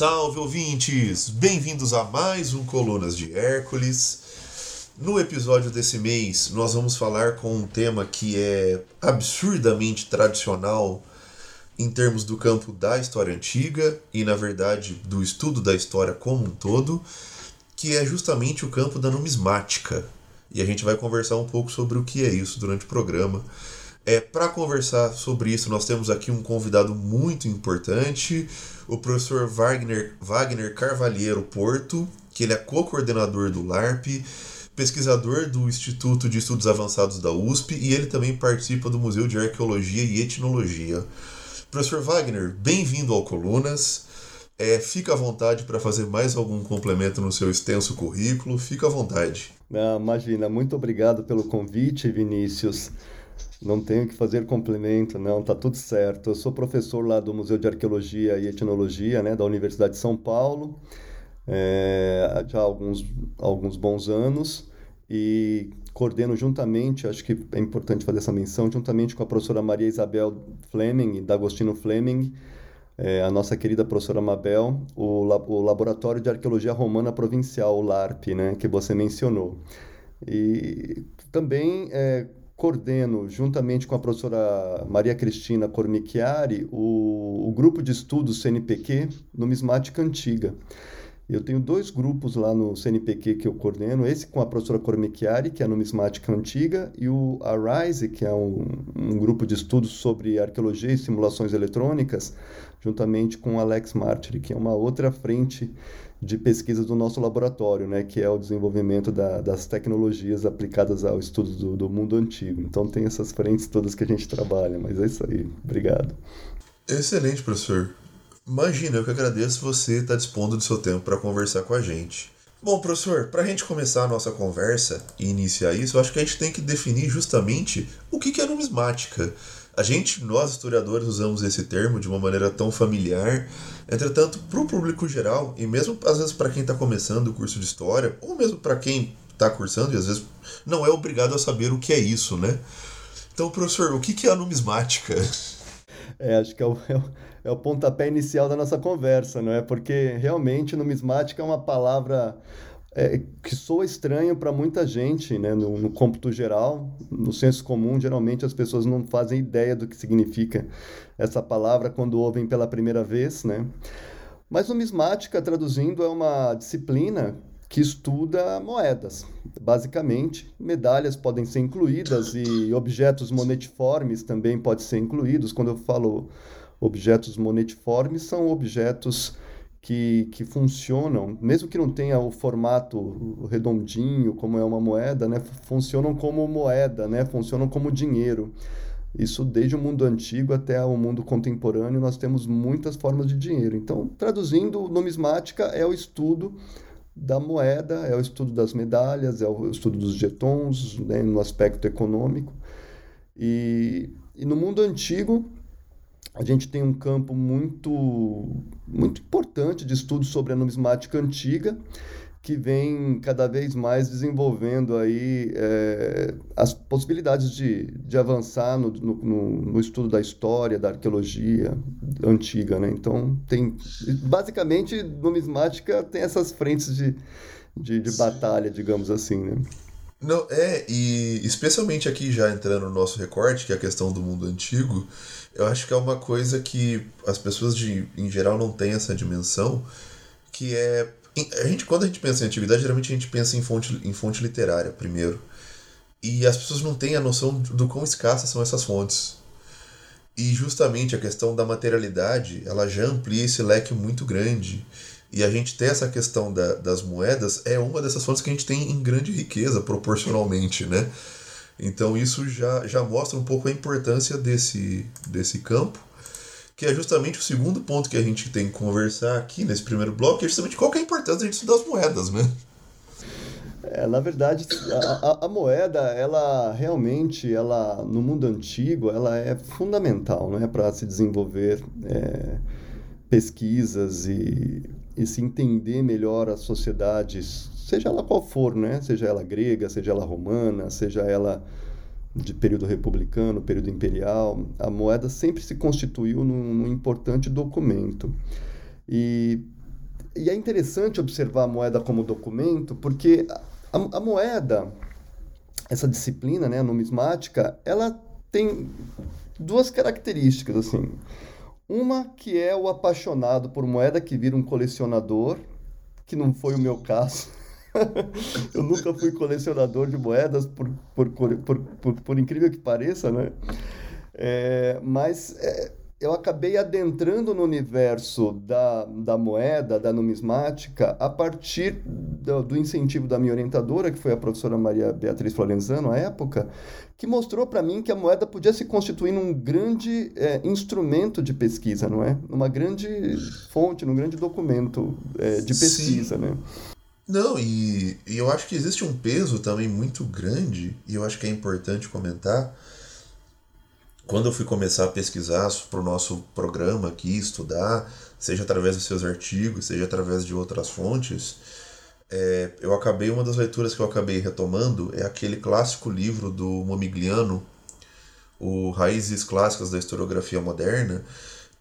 salve ouvintes! Bem-vindos a mais um Colunas de Hércules. No episódio desse mês, nós vamos falar com um tema que é absurdamente tradicional em termos do campo da história antiga e, na verdade, do estudo da história como um todo, que é justamente o campo da numismática. E a gente vai conversar um pouco sobre o que é isso durante o programa. É, Para conversar sobre isso, nós temos aqui um convidado muito importante, o professor Wagner, Wagner Carvalheiro Porto, que ele é co-coordenador do LARP, pesquisador do Instituto de Estudos Avançados da USP e ele também participa do Museu de Arqueologia e Etnologia. Professor Wagner, bem-vindo ao Colunas. É, fica à vontade para fazer mais algum complemento no seu extenso currículo. Fica à vontade. Ah, imagina, muito obrigado pelo convite, Vinícius. Não tenho que fazer complemento, não, tá tudo certo. Eu sou professor lá do Museu de Arqueologia e Etnologia, né, da Universidade de São Paulo, é, já há alguns, alguns bons anos, e coordeno juntamente, acho que é importante fazer essa menção, juntamente com a professora Maria Isabel Fleming, da Agostino Fleming, é, a nossa querida professora Mabel, o, o Laboratório de Arqueologia Romana Provincial, o LARP, né, que você mencionou. E também é, coordeno, juntamente com a professora Maria Cristina Cormichiari, o, o grupo de estudos CNPq Numismática Antiga. Eu tenho dois grupos lá no CNPq que eu coordeno, esse com a professora Cormichiari, que é a numismática antiga, e o ARISE, que é um, um grupo de estudos sobre arqueologia e simulações eletrônicas, juntamente com Alex Martiri, que é uma outra frente de pesquisa do nosso laboratório, né, que é o desenvolvimento da, das tecnologias aplicadas ao estudo do, do mundo antigo. Então tem essas frentes todas que a gente trabalha, mas é isso aí. Obrigado. Excelente, professor. Imagina, eu que agradeço você estar dispondo do seu tempo para conversar com a gente. Bom, professor, para a gente começar a nossa conversa e iniciar isso, eu acho que a gente tem que definir justamente o que é numismática. A gente, nós historiadores, usamos esse termo de uma maneira tão familiar. Entretanto, para o público geral, e mesmo às vezes para quem está começando o curso de história, ou mesmo para quem está cursando e às vezes não é obrigado a saber o que é isso, né? Então, professor, o que é a numismática? É, acho que é o, é o é o pontapé inicial da nossa conversa, não é? Porque realmente numismática é uma palavra é, que soa estranho para muita gente, né? No, no cômputo geral, no senso comum, geralmente as pessoas não fazem ideia do que significa essa palavra quando ouvem pela primeira vez, né? Mas numismática, traduzindo, é uma disciplina que estuda moedas. Basicamente, medalhas podem ser incluídas e objetos monetiformes também podem ser incluídos. Quando eu falo objetos monetiformes são objetos que, que funcionam, mesmo que não tenha o formato redondinho, como é uma moeda, né, funcionam como moeda, né, funcionam como dinheiro. Isso desde o mundo antigo até o mundo contemporâneo, nós temos muitas formas de dinheiro. Então, traduzindo, numismática é o estudo da moeda, é o estudo das medalhas, é o estudo dos jetons, né, no aspecto econômico. E, e no mundo antigo, a gente tem um campo muito, muito importante de estudo sobre a numismática antiga, que vem cada vez mais desenvolvendo aí é, as possibilidades de, de avançar no, no, no, estudo da história, da arqueologia antiga, né? Então, tem... Basicamente, numismática tem essas frentes de, de, de batalha, digamos assim, né? Não, é, e especialmente aqui já entrando no nosso recorte, que é a questão do mundo antigo, eu acho que é uma coisa que as pessoas de, em geral não têm essa dimensão, que é a gente quando a gente pensa em atividade, geralmente a gente pensa em fonte em fonte literária primeiro. E as pessoas não têm a noção do quão escassas são essas fontes. E justamente a questão da materialidade, ela já amplia esse leque muito grande. E a gente ter essa questão da, das moedas é uma dessas fontes que a gente tem em grande riqueza proporcionalmente, né? Então isso já, já mostra um pouco a importância desse, desse campo, que é justamente o segundo ponto que a gente tem que conversar aqui nesse primeiro bloco, que é justamente qual que é a importância de estudar as moedas, né? É, na verdade, a, a, a, moeda, ela realmente, ela no mundo antigo, ela é fundamental, né, para se desenvolver é, pesquisas e, e se entender melhor as sociedades seja ela qual for, né? Seja ela grega, seja ela romana, seja ela de período republicano, período imperial, a moeda sempre se constituiu num, num importante documento. E e é interessante observar a moeda como documento, porque a, a moeda, essa disciplina, né, a numismática, ela tem duas características, assim. Uma que é o apaixonado por moeda que vira um colecionador, que não foi o meu caso. eu nunca fui colecionador de moedas, por, por, por, por, por incrível que pareça, né? É, mas é, eu acabei adentrando no universo da, da moeda, da numismática, a partir do, do incentivo da minha orientadora, que foi a professora Maria Beatriz Florenzano, à época, que mostrou para mim que a moeda podia se constituir num grande é, instrumento de pesquisa, não é? Numa grande fonte, num grande documento é, de pesquisa, Sim. né? Não, e, e eu acho que existe um peso também muito grande, e eu acho que é importante comentar, quando eu fui começar a pesquisar para o nosso programa aqui, estudar, seja através dos seus artigos, seja através de outras fontes, é, eu acabei, uma das leituras que eu acabei retomando é aquele clássico livro do Momigliano, o Raízes Clássicas da Historiografia Moderna,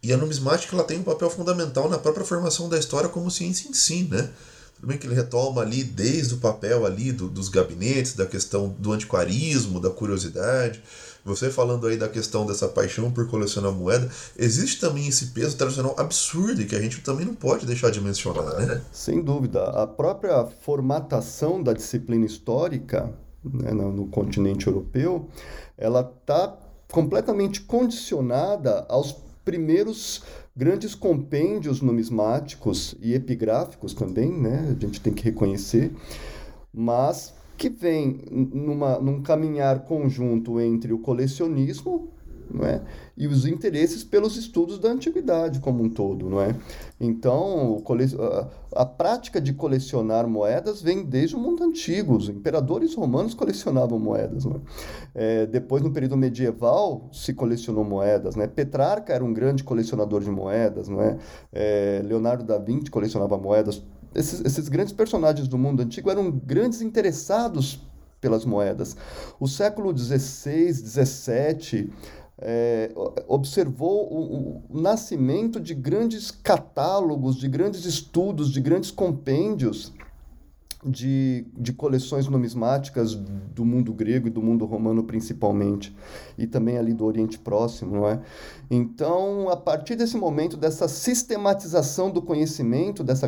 e a numismática ela tem um papel fundamental na própria formação da história como ciência em si, né? Tudo bem que ele retoma ali desde o papel ali do, dos gabinetes, da questão do antiquarismo, da curiosidade, você falando aí da questão dessa paixão por colecionar moeda, existe também esse peso tradicional absurdo que a gente também não pode deixar de mencionar, né? Sem dúvida. A própria formatação da disciplina histórica né, no, continente europeu, ela está completamente condicionada aos primeiros grandes compêndios numismáticos e epigráficos também, né? A gente tem que reconhecer, mas que vem numa, num caminhar conjunto entre o colecionismo não é? e os interesses pelos estudos da antiguidade como um todo. Não é? Então, cole... a, prática de colecionar moedas vem desde o mundo antigo. Os imperadores romanos colecionavam moedas. É? É, depois, no período medieval, se colecionou moedas. Né? Petrarca era um grande colecionador de moedas. É? é Leonardo da Vinci colecionava moedas esses, esses grandes personagens do mundo antigo eram grandes interessados pelas moedas. O século XVI, XVII é, observou o, o, nascimento de grandes catálogos, de grandes estudos, de grandes compêndios de, de coleções numismáticas do mundo grego e do mundo romano principalmente, e também ali do Oriente Próximo, não é? Então, a partir desse momento, dessa sistematização do conhecimento, dessa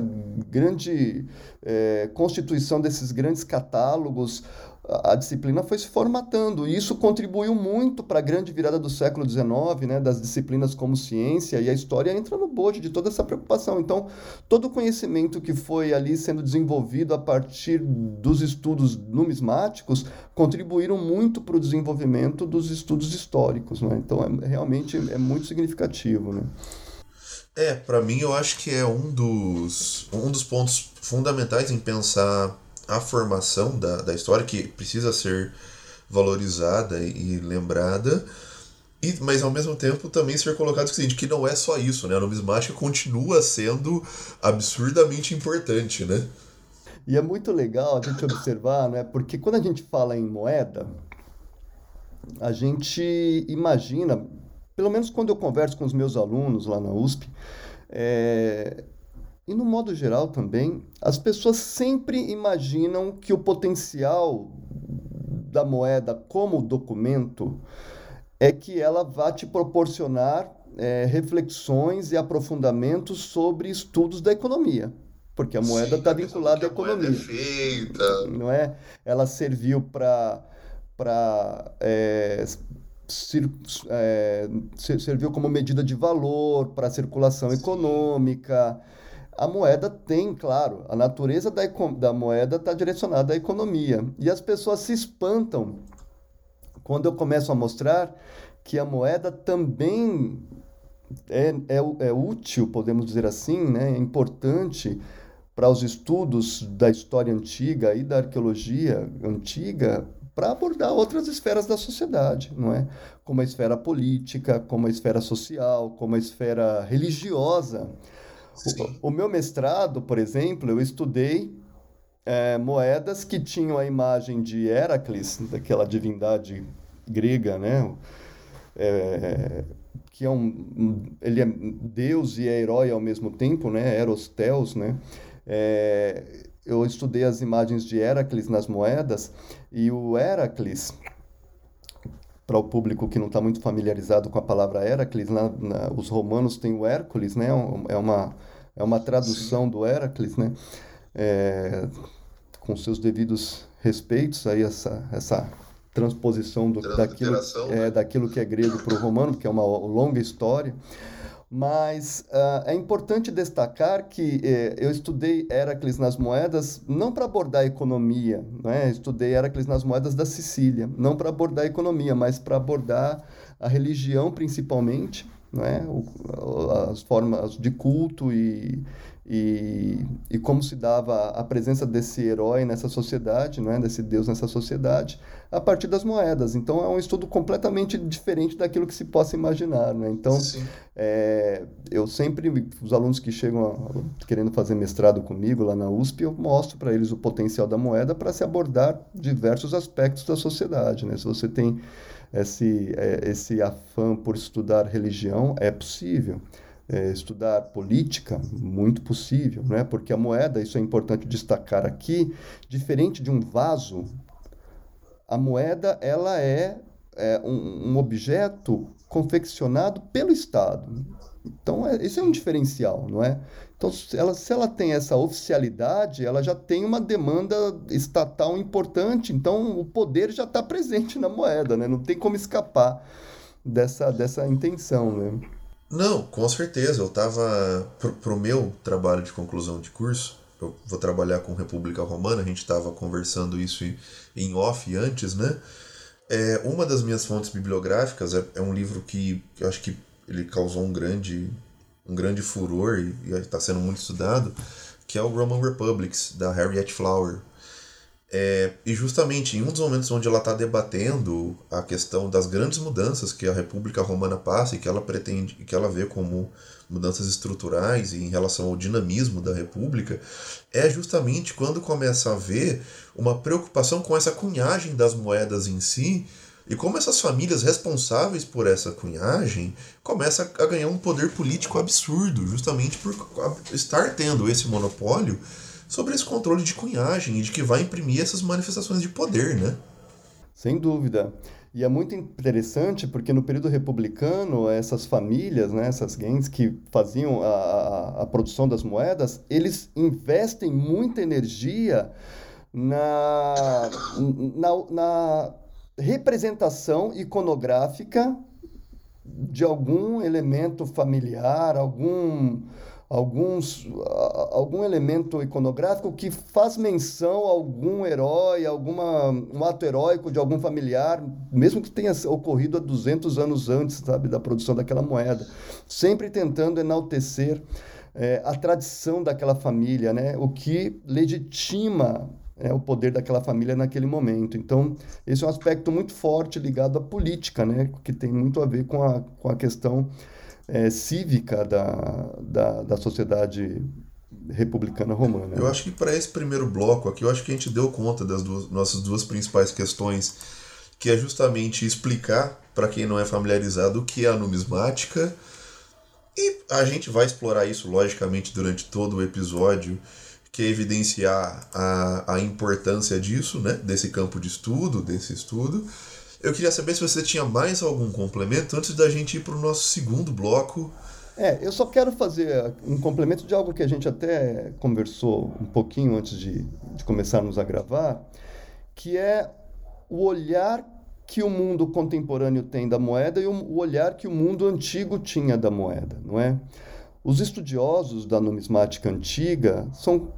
grande é, constituição desses grandes catálogos, a disciplina foi se formatando e isso contribuiu muito para a grande virada do século XIX, né, das disciplinas como ciência e a história entra no bojo de toda essa preocupação. Então, todo o conhecimento que foi ali sendo desenvolvido a partir dos estudos numismáticos contribuíram muito para o desenvolvimento dos estudos históricos. Né? Então, é, realmente é muito significativo. Né? É, para mim eu acho que é um dos, um dos pontos fundamentais em pensar a formação da, da história, que precisa ser valorizada e lembrada, e, mas ao mesmo tempo também ser colocado o seguinte, que não é só isso, né? A numismática continua sendo absurdamente importante, né? E é muito legal a gente observar, né? Porque quando a gente fala em moeda, a gente imagina, pelo menos quando eu converso com os meus alunos lá na USP, é, e no modo geral também, as pessoas sempre imaginam que o potencial da moeda como documento é que ela vá te proporcionar é, reflexões e aprofundamentos sobre estudos da economia. Porque a moeda está vinculada à economia. É feita. Não é? Ela serviu para é, é, serviu como medida de valor para a circulação econômica. A moeda tem, claro, a natureza da, da moeda está direcionada à economia. E as pessoas se espantam quando eu começo a mostrar que a moeda também é, é, é útil, podemos dizer assim, né? é importante para os estudos da história antiga e da arqueologia antiga para abordar outras esferas da sociedade, não é? Como a esfera política, como a esfera social, como a esfera religiosa. O, o, meu mestrado, por exemplo, eu estudei é, moedas que tinham a imagem de Heracles, daquela divindade grega, né? É, que é um, ele é Deus e é herói ao mesmo tempo, né? Eros Theos, né? É, eu estudei as imagens de Heracles nas moedas e o Heracles, para o público que não está muito familiarizado com a palavra Heracles, na, na, os romanos têm o Hércules, né? É uma, é uma tradução Sim. do Heracles, né? É, com seus devidos respeitos aí essa, essa transposição do, daquilo, é, né? daquilo que é grego para o romano, que é uma longa história. Mas uh, é importante destacar que eh, eu estudei Heracles nas moedas não para abordar a economia, né? estudei Heracles nas moedas da Sicília, não para abordar a economia, mas para abordar a religião principalmente, né? O, as formas de culto e, e, e como se dava a presença desse herói nessa sociedade, não é? desse deus nessa sociedade, a partir das moedas. Então é um estudo completamente diferente daquilo que se possa imaginar. Né? Então, é, eu sempre, os alunos que chegam a, querendo fazer mestrado comigo lá na USP, eu mostro para eles o potencial da moeda para se abordar diversos aspectos da sociedade. Né? Se você tem esse, é, esse afã por estudar religião, é possível é, estudar política, muito possível, né? porque a moeda, isso é importante destacar aqui, diferente de um vaso, a moeda ela é, é um, um, objeto confeccionado pelo Estado. Então, é, esse é um diferencial, não é? Então, se ela, se ela tem essa oficialidade, ela já tem uma demanda estatal importante, então o poder já está presente na moeda, né? não tem como escapar dessa, dessa intenção. Né? Não, com certeza. Eu estava para o meu trabalho de conclusão de curso, eu vou trabalhar com República Romana, a gente estava conversando isso em off antes, né? É, uma das minhas fontes bibliográficas é, é um livro que eu acho que ele causou um grande, um grande furor e está sendo muito estudado, que é o Roman Republics, da Harriet Flower. É, e justamente em um dos momentos onde ela está debatendo a questão das grandes mudanças que a República Romana passa e que ela pretende, que ela vê como mudanças estruturais e em relação ao dinamismo da República, é justamente quando começa a ver uma preocupação com essa cunhagem das moedas em si e como essas famílias responsáveis por essa cunhagem começam a ganhar um poder político absurdo, justamente por estar tendo esse monopólio sobre esse controle de cunhagem e de que vai imprimir essas manifestações de poder, né? Sem dúvida. E é muito interessante porque no período republicano, essas famílias, né, essas gangues que faziam a, a, a produção das moedas, eles investem muita energia na, na, na representação iconográfica de algum elemento familiar, algum alguns, algum elemento iconográfico que faz menção a algum herói, alguma, um ato heróico de algum familiar, mesmo que tenha ocorrido há 200 anos antes sabe, da produção daquela moeda. Sempre tentando enaltecer é, a tradição daquela família, né? o que legitima é, o poder daquela família naquele momento. Então, esse é um aspecto muito forte ligado à política, né? que tem muito a ver com a, com a questão é, cívica da, da, da sociedade republicana romana. Eu acho que para esse primeiro bloco aqui, eu acho que a gente deu conta das duas, nossas duas principais questões, que é justamente explicar para quem não é familiarizado o que é a numismática. E a gente vai explorar isso, logicamente, durante todo o episódio, que é evidenciar a, a importância disso, né? desse campo de estudo, desse estudo. Eu queria saber se você tinha mais algum complemento antes da gente ir para o nosso segundo bloco. É, eu só quero fazer um complemento de algo que a gente até conversou um pouquinho antes de, de começarmos a gravar, que é o olhar que o mundo contemporâneo tem da moeda e o olhar que o mundo antigo tinha da moeda, não é? Os estudiosos da numismática antiga são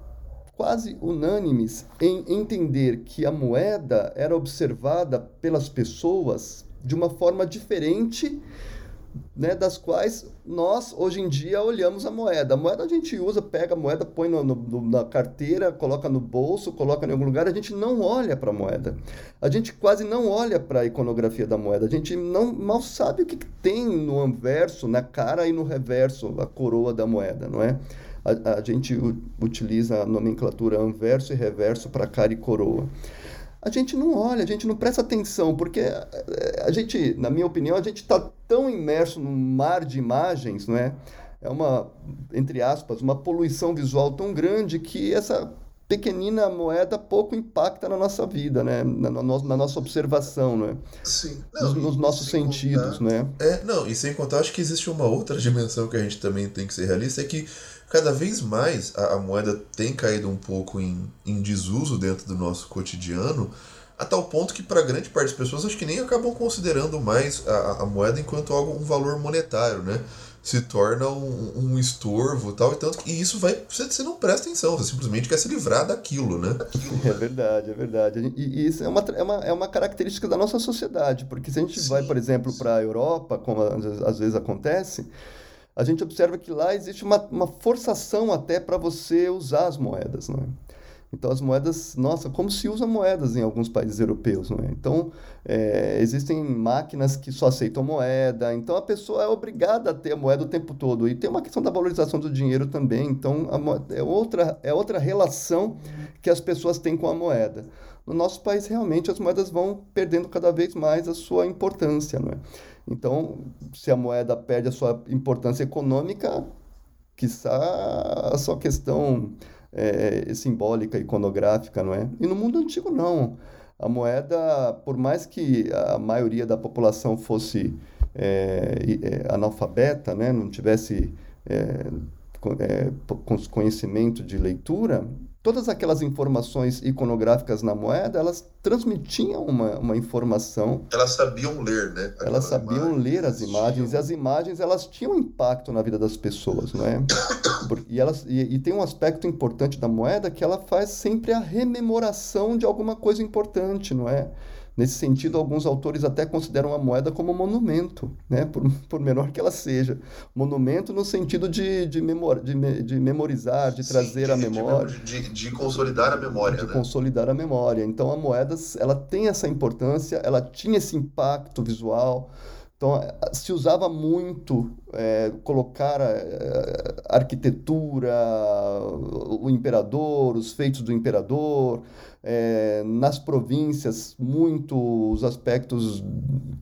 quase unânimes em entender que a moeda era observada pelas pessoas de uma forma diferente né, das quais nós hoje em dia olhamos a moeda. A moeda a gente usa, pega a moeda, põe no, no, na carteira, coloca no bolso, coloca em algum lugar, a gente não olha para a moeda. A gente quase não olha para a iconografia da moeda. A gente não mal sabe o que, que tem no anverso, na cara e no reverso, a coroa da moeda, não é? A, a gente utiliza a nomenclatura anverso e reverso para cara e coroa. a gente não olha, a gente não presta atenção, porque a gente, na minha opinião, a gente está tão imerso num mar de imagens, não é? É uma, entre aspas, uma poluição visual tão grande que essa pequenina moeda pouco impacta na nossa vida, né? Na, na, na nossa observação, né? Sim. Não, nos, nos nossos sentidos, contar, né? É, não, e sem contar, acho que existe uma outra dimensão que a gente também tem que ser realista, é que cada vez mais a, a moeda tem caído um pouco em, em desuso dentro do nosso cotidiano, a tal ponto que para grande parte das pessoas acho que nem acabam considerando mais a, a moeda enquanto algo um valor monetário, né? se torna um, um estorvo tal, e tanto e isso vai. Você, você não presta atenção, você simplesmente quer se livrar daquilo, né? É verdade, é verdade. E, e isso é uma, é, uma, é uma característica da nossa sociedade, porque se a gente sim, vai, por exemplo, para a Europa, como às vezes acontece, a gente observa que lá existe uma, uma forçação até para você usar as moedas, não é? Então, as moedas, nossa, como se usa moedas em alguns países europeus, não é? Então, é, existem máquinas que só aceitam moeda, então a pessoa é obrigada a ter a moeda o tempo todo. E tem uma questão da valorização do dinheiro também, então moeda, é, outra, é outra relação que as pessoas têm com a moeda. No nosso país, realmente, as moedas vão perdendo cada vez mais a sua importância, não é? Então, se a moeda perde a sua importância econômica, quiçá a sua questão é, simbólica, iconográfica, não é? E no mundo antigo, não. A moeda, por mais que a maioria da população fosse é, é, analfabeta, né? não tivesse é, é conhecimento de leitura, todas aquelas informações iconográficas na moeda, elas transmitiam uma, uma informação. Elas sabiam ler, né? Aquelas elas sabiam imagens, ler as imagens, tinham... e as imagens, elas tinham impacto na vida das pessoas, não é? E, elas, e, e tem um aspecto importante da moeda que ela faz sempre a rememoração de alguma coisa importante, não é? Nesse sentido, alguns autores até consideram a moeda como monumento, né? por, por menor que ela seja. Monumento no sentido de, de, memor, de, de memorizar, de Sim, trazer a memória. De, de, consolidar a memória. De né? consolidar a memória. Então, a moeda ela tem essa importância, ela tinha esse impacto visual. Então, se usava muito é, colocar a, a arquitetura, o imperador, os feitos do imperador, é, nas províncias, muito os aspectos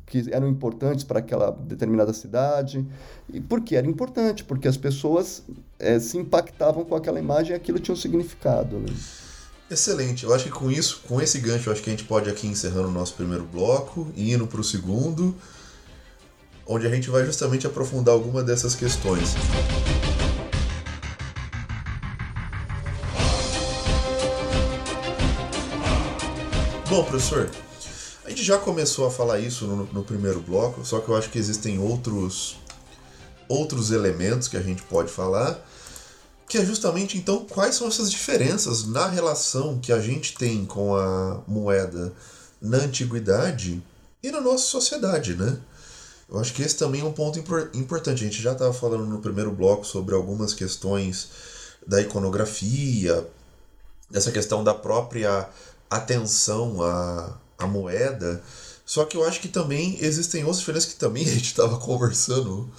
que eram importantes para aquela determinada cidade. E por que era importante? Porque as pessoas é, se impactavam com aquela imagem e aquilo tinha um significado. Né? Excelente. Eu acho que com isso, com esse gancho, acho que a gente pode aqui encerrando o nosso primeiro bloco e indo para o segundo, onde a gente vai justamente aprofundar alguma dessas questões. Bom, professor, a gente já começou a falar isso no, no, primeiro bloco, só que eu acho que existem outros outros elementos que a gente pode falar, que é justamente então quais são essas diferenças na relação que a gente tem com a moeda na antiguidade e na nossa sociedade, né? Eu acho que esse também é um ponto importante. A gente já estava falando no primeiro bloco sobre algumas questões da iconografia, essa questão da própria atenção à, à moeda. Só que eu acho que também existem outras diferenças que também a gente estava conversando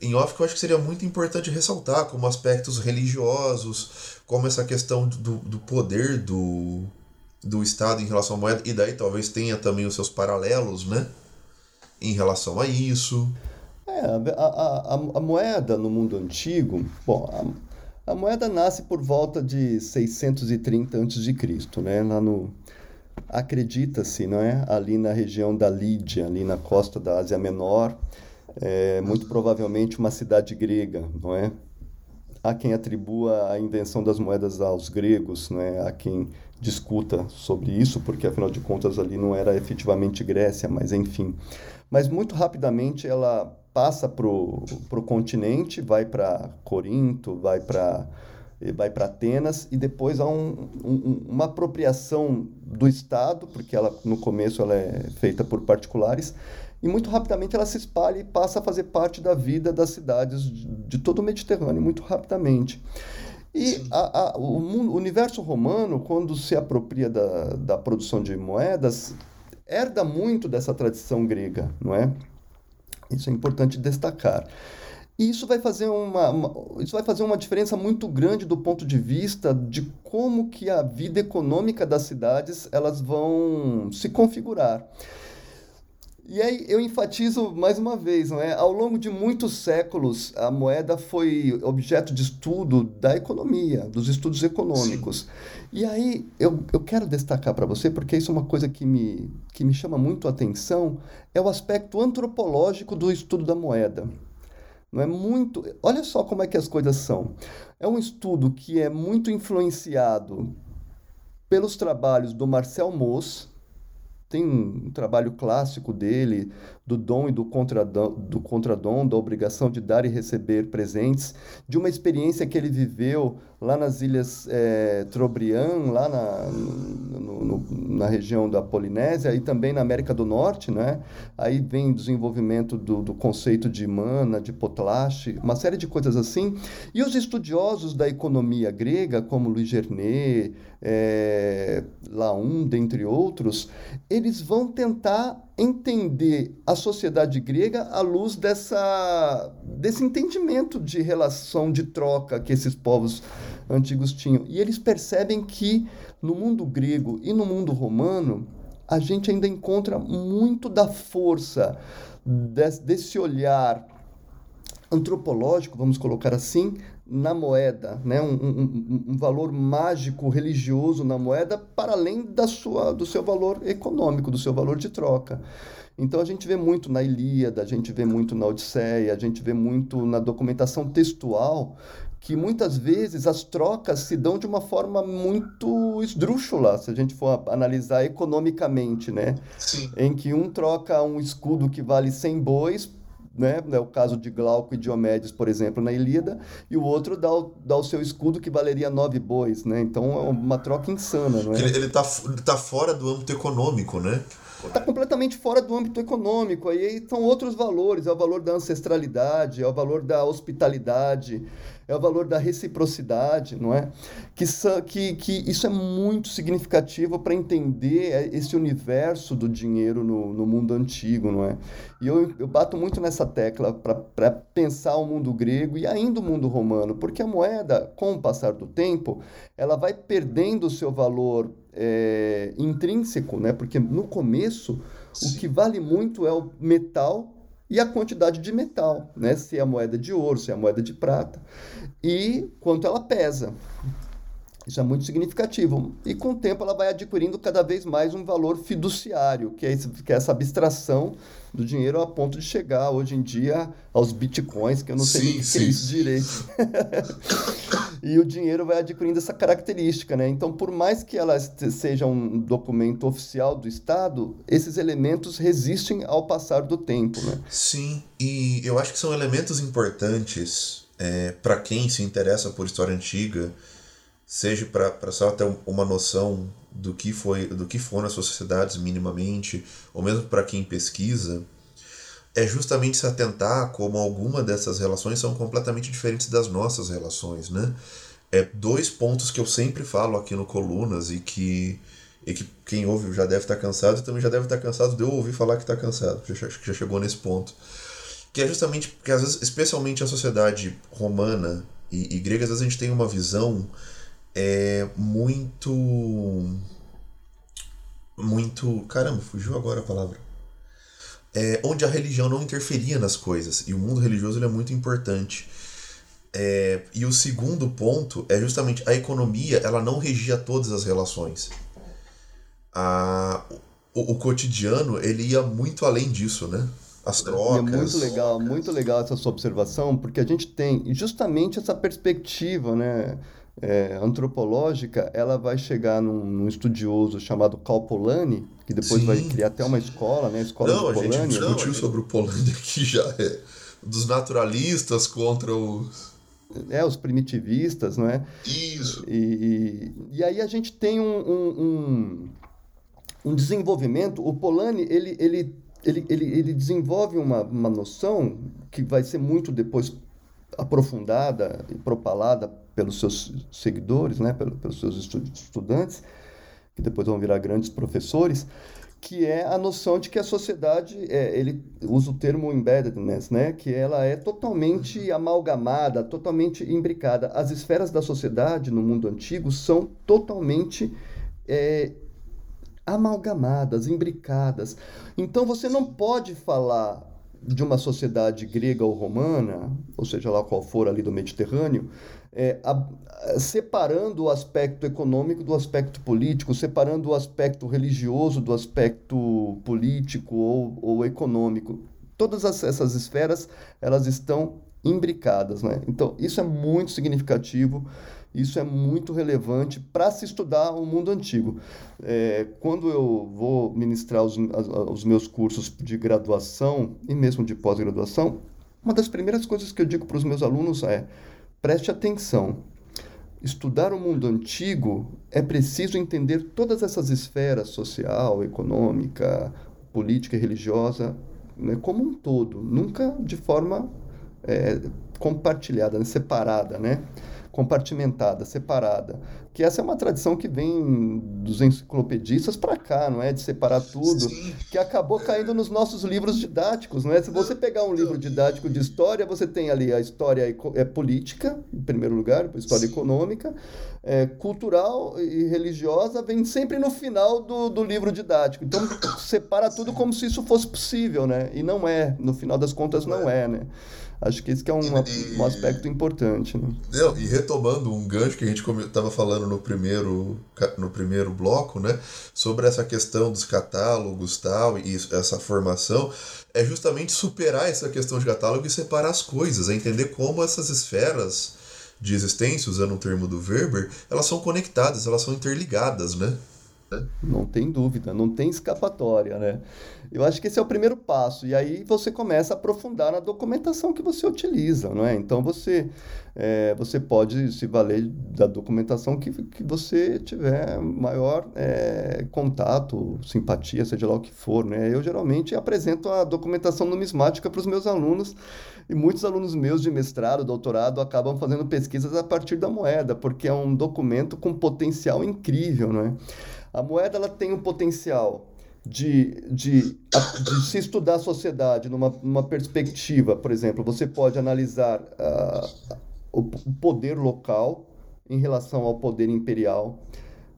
em off que eu acho que seria muito importante ressaltar, como aspectos religiosos, como essa questão do, do poder do, do Estado em relação à moeda, e daí talvez tenha também os seus paralelos, né? Em relação a isso. É, a, a, a, a moeda no mundo antigo, bom, a moeda nasce por volta de 630 a.C., né? Lá no acredita-se, não é? Ali na região da Lídia, ali na costa da Ásia Menor, é, muito provavelmente uma cidade grega, não é? Há quem atribua a invenção das moedas aos gregos, não é? Há quem discuta sobre isso, porque afinal de contas ali não era efetivamente Grécia, mas enfim. Mas muito rapidamente ela passa para o continente, vai para Corinto, vai para vai para Atenas e depois há um, um, uma apropriação do Estado, porque ela no começo ela é feita por particulares, e muito rapidamente ela se espalha e passa a fazer parte da vida das cidades de, de todo o Mediterrâneo, muito rapidamente. E a, a, o, mundo, o, universo romano, quando se apropria da, da produção de moedas, herda muito dessa tradição grega, não é? Isso é importante destacar. E isso vai fazer uma, uma, isso vai fazer uma diferença muito grande do ponto de vista de como que a vida econômica das cidades elas vão se configurar. E aí eu enfatizo mais uma vez, não é? Ao longo de muitos séculos, a moeda foi objeto de estudo da economia, dos estudos econômicos. Sim. E aí eu, eu quero destacar para você, porque isso é uma coisa que me, que me chama muito a atenção, é o aspecto antropológico do estudo da moeda. Não é muito. Olha só como é que as coisas são. É um estudo que é muito influenciado pelos trabalhos do Marcel Mauss, tem um trabalho clássico dele, do dom e do contradom, do contradom, da obrigação de dar e receber presentes, de uma experiência que ele viveu lá nas ilhas é, Trobriand, lá na, no, no, na região da Polinésia e também na América do Norte, né? Aí vem desenvolvimento do, do conceito de mana, de potlache, uma série de coisas assim. E os estudiosos da economia grega, como Louis Gernet, é, Laun, dentre outros, eles vão tentar entender a sociedade grega à luz dessa, desse entendimento de relação de troca que esses povos antigos tinham. E eles percebem que no mundo grego e no mundo romano, a gente ainda encontra muito da força desse, olhar antropológico, vamos colocar assim, na moeda, né? um, um, um, valor mágico religioso na moeda para além da sua, do seu valor econômico, do seu valor de troca. Então a gente vê muito na Ilíada, a gente vê muito na Odisseia, a gente vê muito na documentação textual que muitas vezes as trocas se dão de uma forma muito esdrúxula, se a gente for analisar economicamente, né? Sim. Em que um troca um escudo que vale 100 bois né? É o caso de Glauco e Diomedes, por exemplo, na Ilíada, e o outro dá o, dá o seu escudo que valeria nove bois, né? Então é uma troca insana, não é? Ele, ele, tá, ele tá fora do âmbito econômico, né? Está completamente fora do âmbito econômico. Aí são outros valores: é o valor da ancestralidade, é o valor da hospitalidade, é o valor da reciprocidade, não é? Que, que, que isso é muito significativo para entender é, esse universo do dinheiro no, no mundo antigo, não é? E eu, eu bato muito nessa tecla para pensar o mundo grego e ainda o mundo romano, porque a moeda, com o passar do tempo, ela vai perdendo o seu valor é, intrínseco, né? Porque no começo, Sim. o que vale muito é o metal e a quantidade de metal, né? Se é a moeda de ouro, se é a moeda de prata e quanto ela pesa. Isso é muito significativo. E com o tempo ela vai adquirindo cada vez mais um valor fiduciário, que é, esse, que é essa abstração do dinheiro a ponto de chegar hoje em dia aos bitcoins, que eu não sei sim, nem o que é isso direito. e o dinheiro vai adquirindo essa característica, né? Então, por mais que ela seja um documento oficial do Estado, esses elementos resistem ao passar do tempo, né? Sim, e eu acho que são elementos importantes é, para quem se interessa por história antiga seja para só ter uma noção do que foi do que foram as suas sociedades minimamente, ou mesmo para quem pesquisa, é justamente se atentar como alguma dessas relações são completamente diferentes das nossas relações, né? É dois pontos que eu sempre falo aqui no Colunas e que, e que quem ouve já deve estar cansado e também já deve estar cansado de eu ouvir falar que está cansado, que já, já chegou nesse ponto. Que é justamente porque, às vezes, especialmente a sociedade romana e, e grega, às vezes a gente tem uma visão é muito. Muito. Caramba, fugiu agora a palavra. É, onde a religião não interferia nas coisas. E o mundo religioso é muito importante. É, e o segundo ponto é justamente a economia ela não regia todas as relações. A, o, o cotidiano ele ia muito além disso, né? As trocas. É muito legal, muito legal essa sua observação, porque a gente tem justamente essa perspectiva, né? É, antropológica, ela vai chegar num, num, estudioso chamado Cal Polanyi, que depois sim, vai criar até uma escola, né? A escola não, de Polanyi. A gente discutiu sobre o Polanyi aqui já, é, dos naturalistas contra os... É, os primitivistas, não é? Isso. E, e, e aí a gente tem um, um, um, um desenvolvimento, o Polanyi, ele, ele, ele, ele, ele desenvolve uma, uma noção que vai ser muito depois aprofundada e propalada pelos seus seguidores, né, pelos seus estudantes, que depois vão virar grandes professores, que é a noção de que a sociedade, é, ele usa o termo embeddedness, né? que ela é totalmente amalgamada, totalmente imbricada. As esferas da sociedade no mundo antigo são totalmente é, amalgamadas, imbricadas. Então você não pode falar de uma sociedade grega ou romana, ou seja lá qual for ali do Mediterrâneo, é, a, separando o aspecto econômico do aspecto político, separando o aspecto religioso do aspecto político ou, ou econômico. Todas as, essas esferas elas estão imbricadas, né? Então isso é muito significativo, isso é muito relevante para se estudar o mundo antigo. É, quando eu vou ministrar os, os meus cursos de graduação e mesmo de pós-graduação, uma das primeiras coisas que eu digo para os meus alunos é Preste atenção. Estudar o mundo antigo é preciso entender todas essas esferas social, econômica, política e religiosa né, como um todo, nunca de forma é, compartilhada, né, separada, né? compartimentada, separada. Que essa é uma tradição que vem dos enciclopedistas para cá, não é? De separar tudo, Sim. que acabou caindo nos nossos livros didáticos, não é? Se você pegar um livro didático de história, você tem ali a história é política, em primeiro lugar, a história Sim. econômica, é, cultural e religiosa, vem sempre no final do, do livro didático. Então, separa tudo como se isso fosse possível, né? E não é, no final das contas, não é, né? Acho que esse que é um, e, um aspecto importante. Né? Não, e retomando um gancho que a gente estava falando no primeiro, no primeiro bloco, né, sobre essa questão dos catálogos tal, e essa formação, é justamente superar essa questão de catálogo e separar as coisas, é entender como essas esferas de existência, usando o termo do Weber, elas são conectadas, elas são interligadas, né? Não tem dúvida, não tem escapatória, né? Eu acho que esse é o primeiro passo. E aí você começa a aprofundar na documentação que você utiliza, não é? Então você, é, você pode se valer da documentação que, que você tiver maior é, contato, simpatia, seja lá o que for, né? Eu geralmente apresento a documentação numismática para os meus alunos e muitos alunos meus de mestrado, doutorado, acabam fazendo pesquisas a partir da moeda, porque é um documento com potencial incrível, não é? A moeda ela tem o potencial de, de, de se estudar a sociedade numa, numa perspectiva, por exemplo, você pode analisar uh, o poder local em relação ao poder imperial,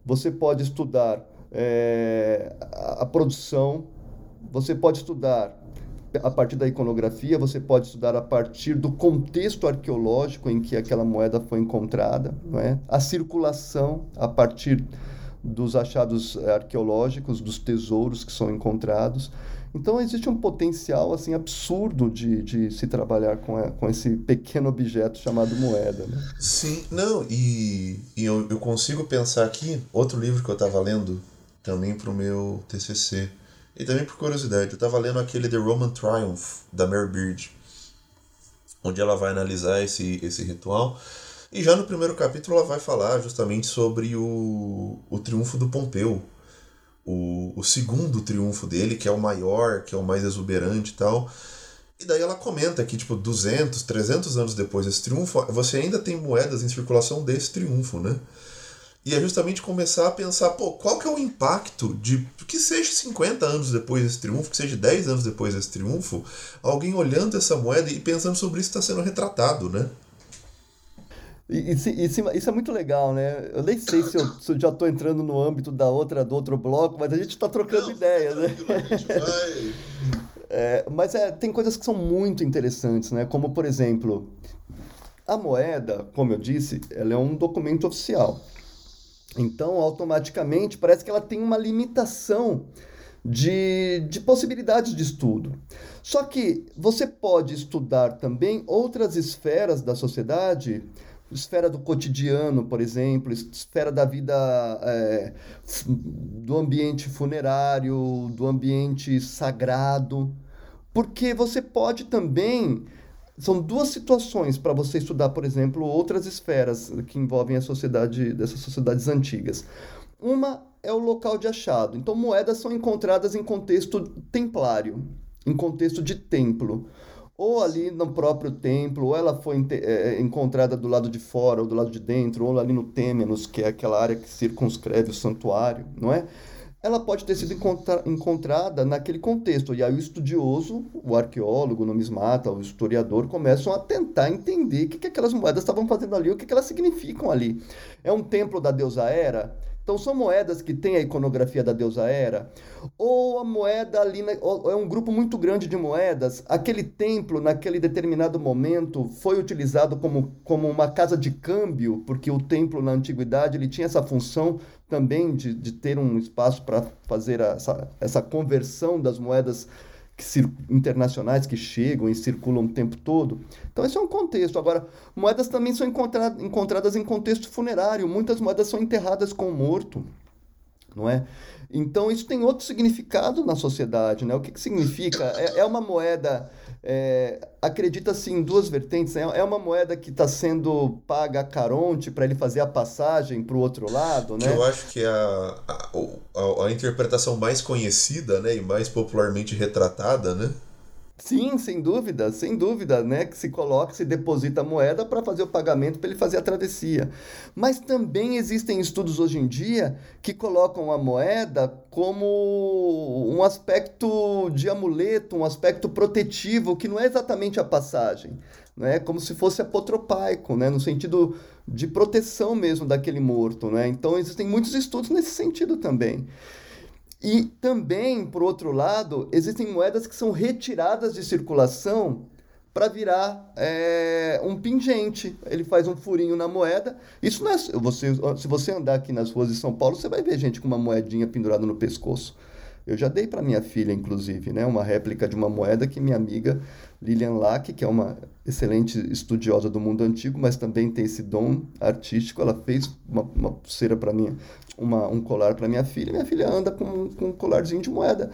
você pode estudar é, a, a produção, você pode estudar a partir da iconografia, você pode estudar a partir do contexto arqueológico em que aquela moeda foi encontrada, não é? a circulação a partir dos achados eh, arqueológicos, dos tesouros que são encontrados. Então existe um potencial assim absurdo de, de se trabalhar com, a, com esse pequeno objeto chamado moeda. Né? Sim, não, e, e eu, eu consigo pensar aqui, outro livro que eu estava lendo também para o meu TCC, e também por curiosidade, eu estava lendo aquele The Roman Triumph, da Mary Beard, onde ela vai analisar esse, esse ritual e já no primeiro capítulo ela vai falar justamente sobre o, o triunfo do Pompeu, o, o segundo triunfo dele, que é o maior, que é o mais exuberante e tal. E daí ela comenta que, tipo, 200, 300 anos depois desse triunfo, você ainda tem moedas em circulação desse triunfo, né? E é justamente começar a pensar, pô, qual que é o impacto de que seja 50 anos depois desse triunfo, que seja 10 anos depois desse triunfo, alguém olhando essa moeda e pensando sobre isso está sendo retratado, né? Isso, isso, isso, é muito legal, né? Eu nem sei se eu, se eu já estou entrando no âmbito da outra, do outro bloco, mas a gente está trocando Não, ideias, né? é, mas é, tem coisas que são muito interessantes, né? Como, por exemplo, a moeda, como eu disse, ela é um documento oficial. Então, automaticamente, parece que ela tem uma limitação de, de possibilidades de estudo. Só que você pode estudar também outras esferas da sociedade esfera do cotidiano, por exemplo, esfera da vida é, do ambiente funerário, do ambiente sagrado, porque você pode também são duas situações para você estudar, por exemplo, outras esferas que envolvem a sociedade dessas sociedades antigas. Uma é o local de achado. Então, moedas são encontradas em contexto templário, em contexto de templo ou ali no próprio templo, ou ela foi é, encontrada do lado de fora, ou do lado de dentro, ou ali no Têmenos, que é aquela área que circunscreve o santuário, não é? ela pode ter sido encontra encontrada naquele contexto. E aí o estudioso, o arqueólogo, o numismata, o historiador começam a tentar entender o que, que aquelas moedas estavam fazendo ali, o que, que elas significam ali. É um templo da deusa Hera? Então são moedas que têm a iconografia da deusa Hera, ou a moeda ali, é um grupo muito grande de moedas, aquele templo naquele determinado momento foi utilizado como, como uma casa de câmbio, porque o templo na antiguidade ele tinha essa função também de, de ter um espaço para fazer essa, essa conversão das moedas internacionais que chegam e circulam o tempo todo. Então, esse é um contexto. Agora, moedas também são encontra encontradas em contexto funerário. Muitas moedas são enterradas com o morto, não é? Então, isso tem outro significado na sociedade, né? O que, que significa? É, é uma moeda é, acredita-se em duas vertentes. Né? É uma moeda que está sendo paga a Caronte para ele fazer a passagem para o outro lado, né? eu acho que a, a, a, a interpretação mais conhecida né, e mais popularmente retratada, né? Sim, sem dúvida, sem dúvida, né? Que se coloca, se deposita a moeda para fazer o pagamento para ele fazer a travessia. Mas também existem estudos hoje em dia que colocam a moeda como um aspecto de amuleto, um aspecto protetivo, que não é exatamente a passagem, né? Como se fosse apotropaico, né? No sentido de proteção mesmo daquele morto, né? Então existem muitos estudos nesse sentido também. E também, por outro lado, existem moedas que são retiradas de circulação para virar é, um pingente. Ele faz um furinho na moeda. Isso não é. Você, se você andar aqui nas ruas de São Paulo, você vai ver gente com uma moedinha pendurada no pescoço. Eu já dei para minha filha, inclusive, né, uma réplica de uma moeda que minha amiga Lilian Lack, que é uma excelente estudiosa do mundo antigo, mas também tem esse dom artístico, ela fez uma, uma pulseira para mim, uma, um colar para minha filha. Minha filha anda com, com um colarzinho de moeda.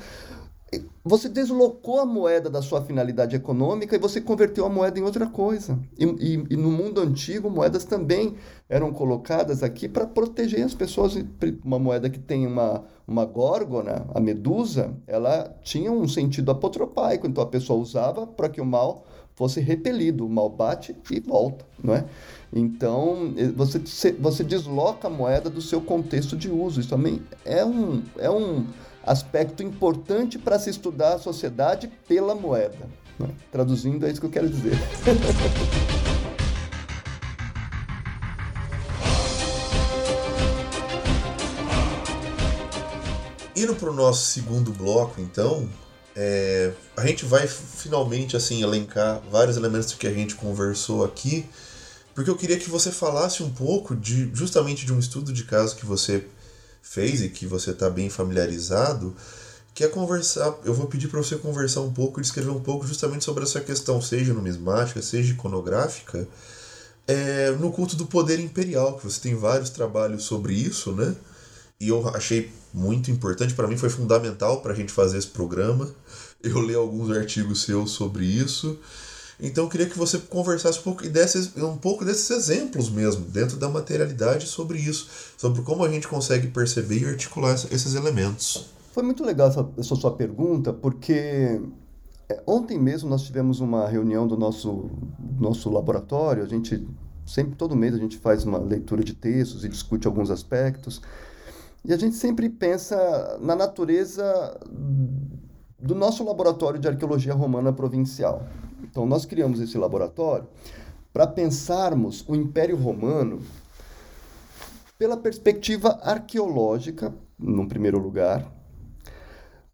Você deslocou a moeda da sua finalidade econômica e você converteu a moeda em outra coisa. E, e, e no mundo antigo, moedas também eram colocadas aqui para proteger as pessoas. Uma moeda que tem uma, uma górgona, a medusa, ela tinha um sentido apotropaico, então a pessoa usava para que o mal fosse repelido. O mal bate e volta, não é? Então, você, você desloca a moeda do seu contexto de uso. Isso também é um, é um aspecto importante para se estudar a sociedade pela moeda. Né? Traduzindo, é isso que eu quero dizer. Indo para o nosso segundo bloco, então, é, a gente vai finalmente assim elencar vários elementos que a gente conversou aqui, porque eu queria que você falasse um pouco de justamente de um estudo de caso que você fez e que você está bem familiarizado, que é conversar. Eu vou pedir para você conversar um pouco e escrever um pouco justamente sobre essa questão, seja numismática, seja iconográfica, é, no culto do poder imperial, que você tem vários trabalhos sobre isso, né? E eu achei muito importante, para mim foi fundamental para a gente fazer esse programa. Eu li alguns artigos seus sobre isso. Então eu queria que você conversasse um pouco e desse um pouco desses exemplos mesmo, dentro da materialidade sobre isso, sobre como a gente consegue perceber e articular esses elementos. Foi muito legal essa, essa sua pergunta, porque é, ontem mesmo nós tivemos uma reunião do nosso, nosso laboratório, a gente sempre, todo mês a gente faz uma leitura de textos e discute alguns aspectos, e a gente sempre pensa na natureza do nosso laboratório de arqueologia romana provincial. Então, nós criamos esse laboratório para pensarmos o Império Romano pela perspectiva arqueológica, num primeiro lugar,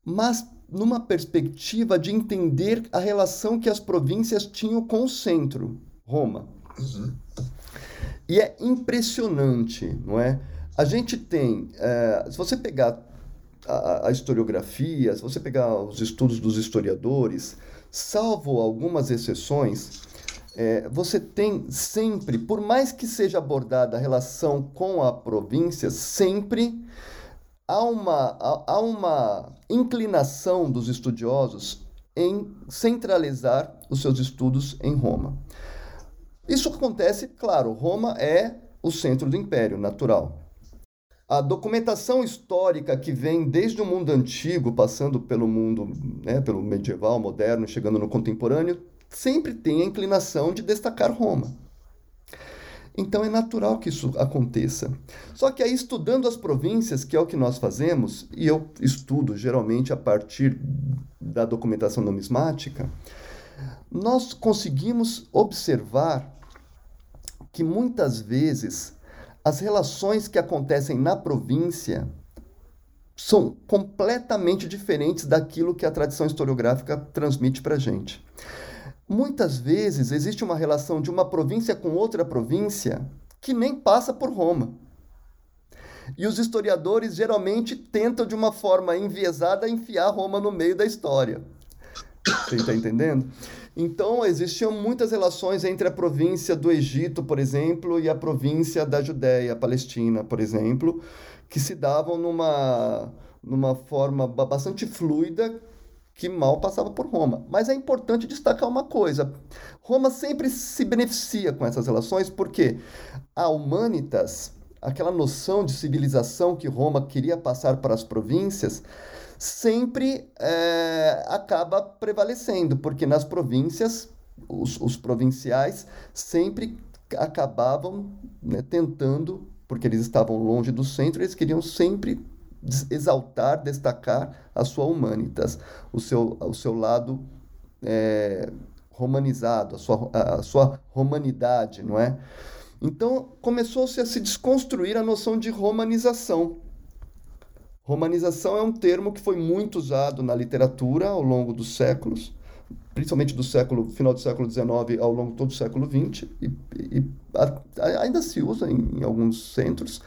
mas numa perspectiva de entender a relação que as províncias tinham com o centro, Roma. Uhum. E é impressionante, não é? A gente tem, é, se você pegar a, a historiografia, se você pegar os estudos dos historiadores, Salvo algumas exceções, é, você tem sempre, por mais que seja abordada a relação com a província, sempre há uma, há, há uma inclinação dos estudiosos em centralizar os seus estudos em Roma. Isso acontece, claro, Roma é o centro do império natural. A documentação histórica que vem desde o mundo antigo, passando pelo mundo, né, pelo medieval, moderno, chegando no contemporâneo, sempre tem a inclinação de destacar Roma. Então é natural que isso aconteça. Só que aí, estudando as províncias, que é o que nós fazemos, e eu estudo geralmente a partir da documentação numismática, nós conseguimos observar que muitas vezes as relações que acontecem na província são completamente diferentes daquilo que a tradição historiográfica transmite para a gente. Muitas vezes existe uma relação de uma província com outra província que nem passa por Roma. E os historiadores geralmente tentam, de uma forma enviesada, enfiar Roma no meio da história. Você está entendendo? Então, existiam muitas relações entre a província do Egito, por exemplo, e a província da Judéia, Palestina, por exemplo, que se davam numa, numa forma bastante fluida que mal passava por Roma. Mas é importante destacar uma coisa: Roma sempre se beneficia com essas relações porque a humanitas, aquela noção de civilização que Roma queria passar para as províncias, sempre é, acaba prevalecendo, porque nas províncias, os, os provinciais sempre acabavam né, tentando, porque eles estavam longe do centro, eles queriam sempre exaltar, destacar a sua humanitas, o seu, o seu lado é, romanizado, a sua, a sua romanidade, não é? Então começou-se a se desconstruir a noção de romanização. Romanização é um termo que foi muito usado na literatura ao longo dos séculos, principalmente do século final do século XIX ao longo de todo o século XX, e, e a, ainda se usa em, em alguns centros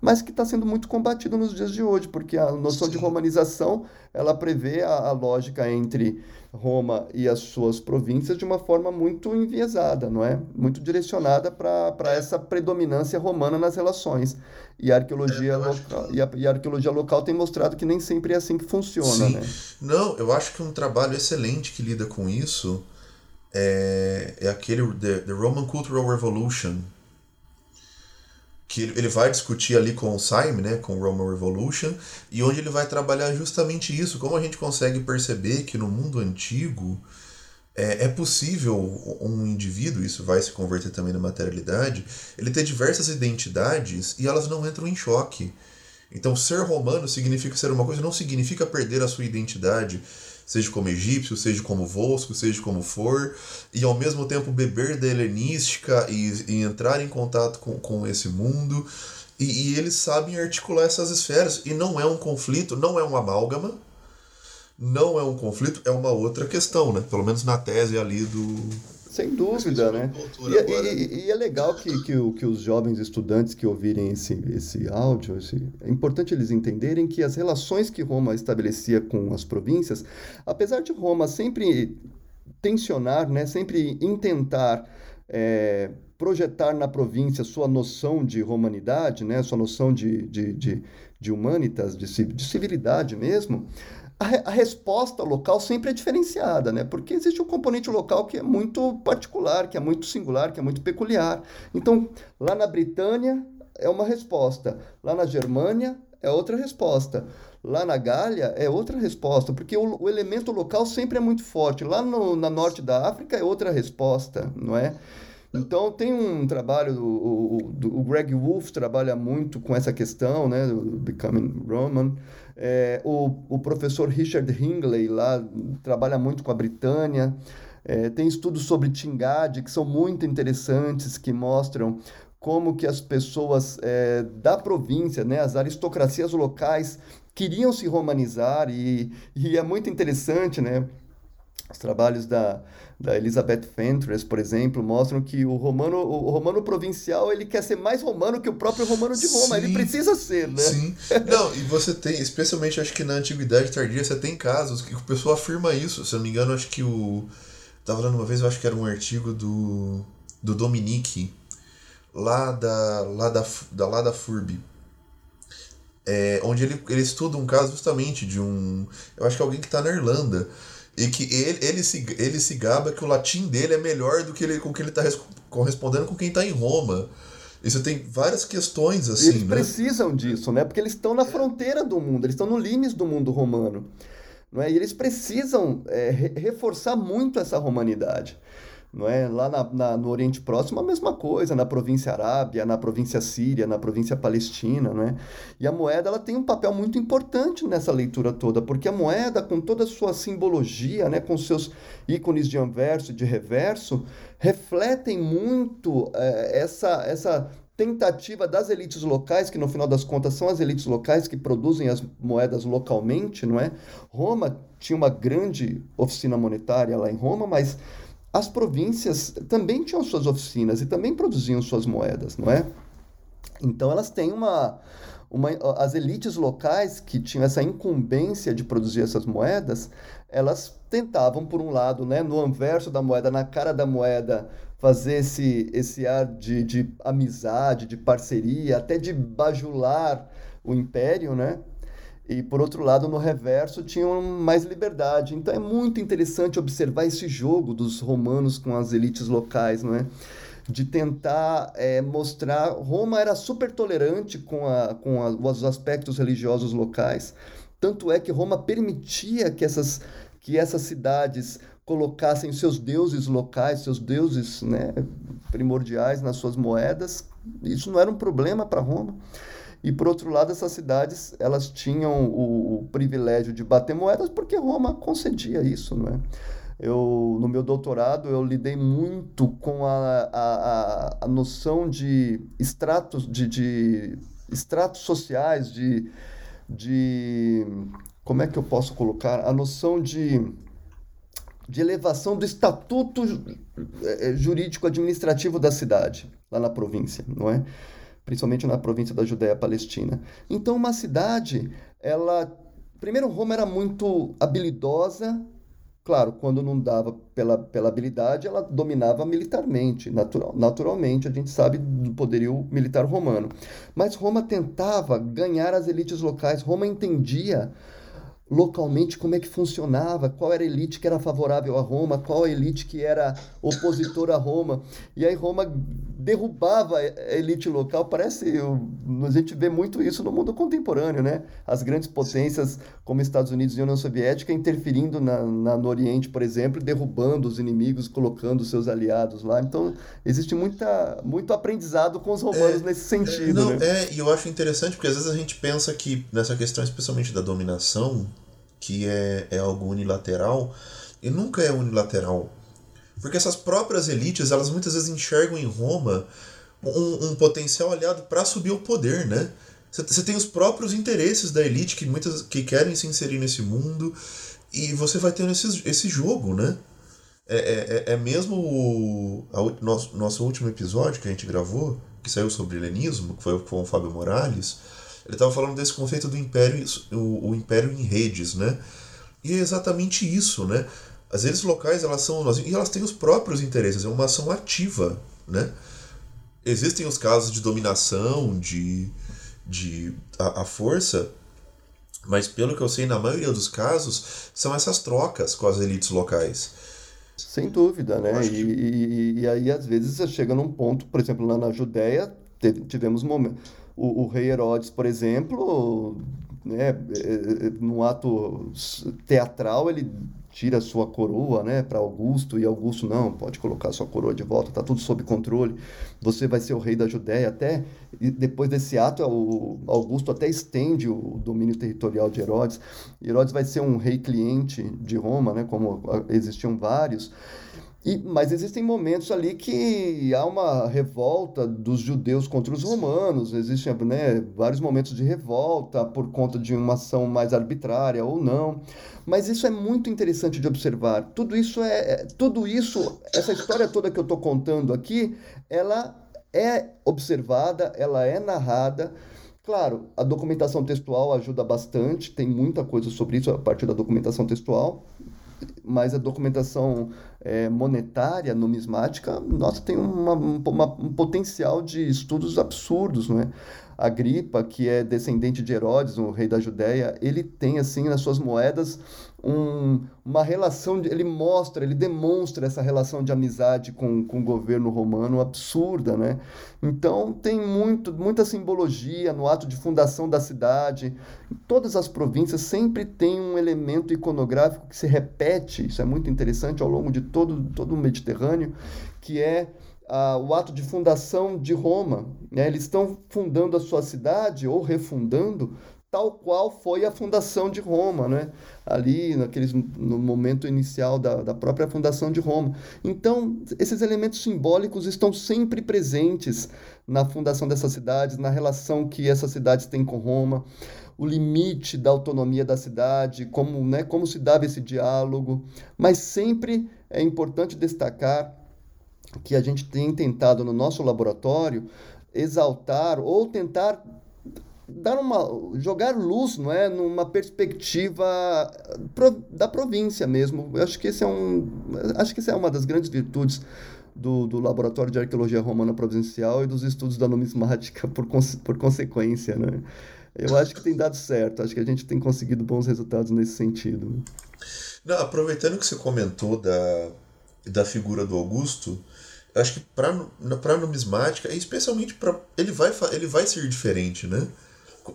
mas que está sendo muito combatido nos dias de hoje, porque a noção Sim. de romanização ela prevê a, a, lógica entre Roma e as suas províncias de uma forma muito enviesada, não é? Muito direcionada para essa predominância romana nas relações. E a arqueologia é, local, que... e, a, e a, arqueologia local tem mostrado que nem sempre é assim que funciona, Sim. né? Não, eu acho que um trabalho excelente que lida com isso é, é aquele The, The Roman Cultural Revolution que ele vai discutir ali com o Simon, né, com o Roman Revolution, e onde ele vai trabalhar justamente isso, como a gente consegue perceber que no mundo antigo é, é possível um indivíduo, isso vai se converter também na materialidade, ele ter diversas identidades e elas não entram em choque. Então, ser romano significa ser uma coisa, não significa perder a sua identidade seja como egípcio, seja como Volsco, seja como for, e ao mesmo tempo beber da helenística e, e entrar em contato com, com esse mundo. E, e, eles sabem articular essas esferas. E não é um conflito, não é um amálgama, não é um conflito, é uma outra questão, né? Pelo menos na tese ali do, sem dúvida, né? E, é, e, e, é legal que, que, que, os jovens estudantes que ouvirem esse, esse áudio, esse, é importante eles entenderem que as relações que Roma estabelecia com as províncias, apesar de Roma sempre tensionar, né, sempre intentar é, projetar na província sua noção de romanidade, né, sua noção de, de, de, de humanitas, de, de civilidade mesmo, a, a, resposta local sempre é diferenciada, né? Porque existe um componente local que é muito particular, que é muito singular, que é muito peculiar. Então, lá na Britânia é uma resposta, lá na Germânia é outra resposta, lá na Gália é outra resposta, porque o, o elemento local sempre é muito forte. Lá no, na norte da África é outra resposta, não é? Então tem um trabalho, o, o, o Greg Wolf trabalha muito com essa questão, né, do Becoming Roman. É, o, o professor Richard Hingley lá trabalha muito com a Britânia. É, tem estudos sobre Tingade que são muito interessantes, que mostram como que as pessoas é, da província, né, as aristocracias locais, queriam se romanizar e, e é muito interessante, né? Os trabalhos da, da Elizabeth Fentress, por exemplo, mostram que o romano, o romano provincial ele quer ser mais romano que o próprio romano de Roma. Sim, ele precisa ser, né? Sim. Não, e você tem, especialmente acho que na antiguidade tardia, você tem casos que o pessoal afirma isso. Se eu não me engano, acho que o. Tava lendo uma vez, eu acho que era um artigo do, do Dominique, lá da, lá da, da, lá da FURB. É, onde ele, ele estuda um caso justamente de um. Eu acho que alguém que está na Irlanda e que ele, ele, se, ele se gaba que o latim dele é melhor do que ele, com que ele está correspondendo com quem está em Roma. E você tem várias questões assim. Eles né? precisam disso, né? Porque eles estão na fronteira do mundo, eles estão no limite do mundo romano. Não é? E eles precisam é, reforçar muito essa romanidade. Não é? Lá na, na, no Oriente Próximo, a mesma coisa, na província Arábia, na província Síria, na província Palestina, não é? E a moeda ela tem um papel muito importante nessa leitura toda, porque a moeda, com toda a sua simbologia, né, com seus ícones de anverso e de reverso, refletem muito é, essa, essa tentativa das elites locais, que no final das contas são as elites locais que produzem as moedas localmente, não é? Roma tinha uma grande oficina monetária lá em Roma, mas as províncias também tinham suas oficinas e também produziam suas moedas, não é? Então elas têm uma, uma as elites locais que tinham essa incumbência de produzir essas moedas, elas tentavam por um lado, né, no anverso da moeda, na cara da moeda, fazer esse esse ar de, de amizade, de parceria, até de bajular o império, né? E por outro lado, no reverso, tinham mais liberdade. Então é muito interessante observar esse jogo dos romanos com as elites locais, não é? De tentar é, mostrar. Roma era super tolerante com, a, com a, os aspectos religiosos locais. Tanto é que Roma permitia que essas, que essas cidades colocassem seus deuses locais, seus deuses né, primordiais nas suas moedas. Isso não era um problema para Roma. E por outro lado, essas cidades elas tinham o, o privilégio de bater moedas porque Roma concedia isso, não é? Eu, no meu doutorado, eu lidei muito com a, a, a noção de estratos, de, de estratos sociais, de, de. Como é que eu posso colocar? A noção de, de elevação do estatuto eh, jurídico administrativo da cidade, lá na província, não é? Principalmente na província da Judéia Palestina. Então, uma cidade, ela. Primeiro, Roma era muito habilidosa. Claro, quando não dava pela, pela habilidade, ela dominava militarmente, natural, naturalmente, a gente sabe do poderio militar romano. Mas Roma tentava ganhar as elites locais. Roma entendia localmente como é que funcionava, qual era a elite que era favorável a Roma, qual a elite que era opositora a Roma. E aí Roma derrubava a elite local. Parece, a gente vê muito isso no mundo contemporâneo, né? As grandes potências como Estados Unidos e União Soviética interferindo na, na no Oriente, por exemplo, derrubando os inimigos, colocando seus aliados lá. Então, existe muita, muito aprendizado com os romanos é, nesse sentido, é, não, né? É, e eu acho interessante porque às vezes a gente pensa que nessa questão especialmente da dominação, que é, é algo unilateral, e nunca é unilateral. Porque essas próprias elites, elas muitas vezes enxergam em Roma um, um potencial aliado para subir ao poder, né? Você tem os próprios interesses da elite que muitas que querem se inserir nesse mundo e você vai tendo esse, esse jogo, né? É, é, é, é mesmo o a, nosso, nosso último episódio que a gente gravou, que saiu sobre helenismo, que foi com o Fábio Morales, ele estava falando desse conceito do império, o, o império em redes, né? E é exatamente isso, né? As redes locais, elas são e elas têm os próprios interesses, é uma ação ativa, né? Existem os casos de dominação, de, de a, a força, mas pelo que eu sei, na maioria dos casos, são essas trocas com as elites locais. Sem dúvida, né? E, e, e, aí, às vezes, você chega num ponto, por exemplo, lá na Judéia, tivemos momentos o, o rei Herodes, por exemplo, né, é, é, no ato teatral, ele tira sua coroa né, para Augusto, e Augusto não, pode colocar sua coroa de volta, está tudo sob controle, você vai ser o rei da Judéia até, e depois desse ato, Augusto até estende o domínio territorial de Herodes, Herodes vai ser um rei cliente de Roma, né, como existiam vários, e, mas existem momentos ali que há uma revolta dos judeus contra os romanos, existem né, vários momentos de revolta por conta de uma ação mais arbitrária ou não. Mas isso é muito interessante de observar. Tudo isso é, é tudo isso, essa história toda que eu estou contando aqui, ela é observada, ela é narrada. Claro, a documentação textual ajuda bastante, tem muita coisa sobre isso a partir da documentação textual, mas a documentação é, monetária, numismática, nossa, tem uma, uma, um potencial de estudos absurdos, não é? Agripa, que é descendente de Herodes, o rei da Judéia, ele tem, assim, nas suas moedas, um, uma relação, de, ele mostra, ele demonstra essa relação de amizade com, com o governo romano absurda, né? Então tem muito, muita simbologia no ato de fundação da cidade. Todas as províncias sempre tem um elemento iconográfico que se repete, isso é muito interessante ao longo de todo, todo o Mediterrâneo, que é ah, o ato de fundação de Roma. Né? Eles estão fundando a sua cidade ou refundando tal qual foi a fundação de Roma, né? ali naqueles, no momento inicial da, da própria fundação de Roma. Então, esses elementos simbólicos estão sempre presentes na fundação dessas cidades, na relação que essas cidades têm com Roma, o limite da autonomia da cidade, como, né, como se dava esse diálogo, mas sempre é importante destacar que a gente tem tentado no nosso laboratório exaltar ou tentar dar uma jogar luz não é? Numa perspectiva pro, da província mesmo. Eu acho que esse é um acho que essa é uma das grandes virtudes do, do laboratório de arqueologia romana provincial e dos estudos da numismática por, por consequência né? Eu acho que tem dado certo. Acho que a gente tem conseguido bons resultados nesse sentido. Não, aproveitando que você comentou da da figura do Augusto acho que para numismática, especialmente para ele vai ele vai ser diferente, né?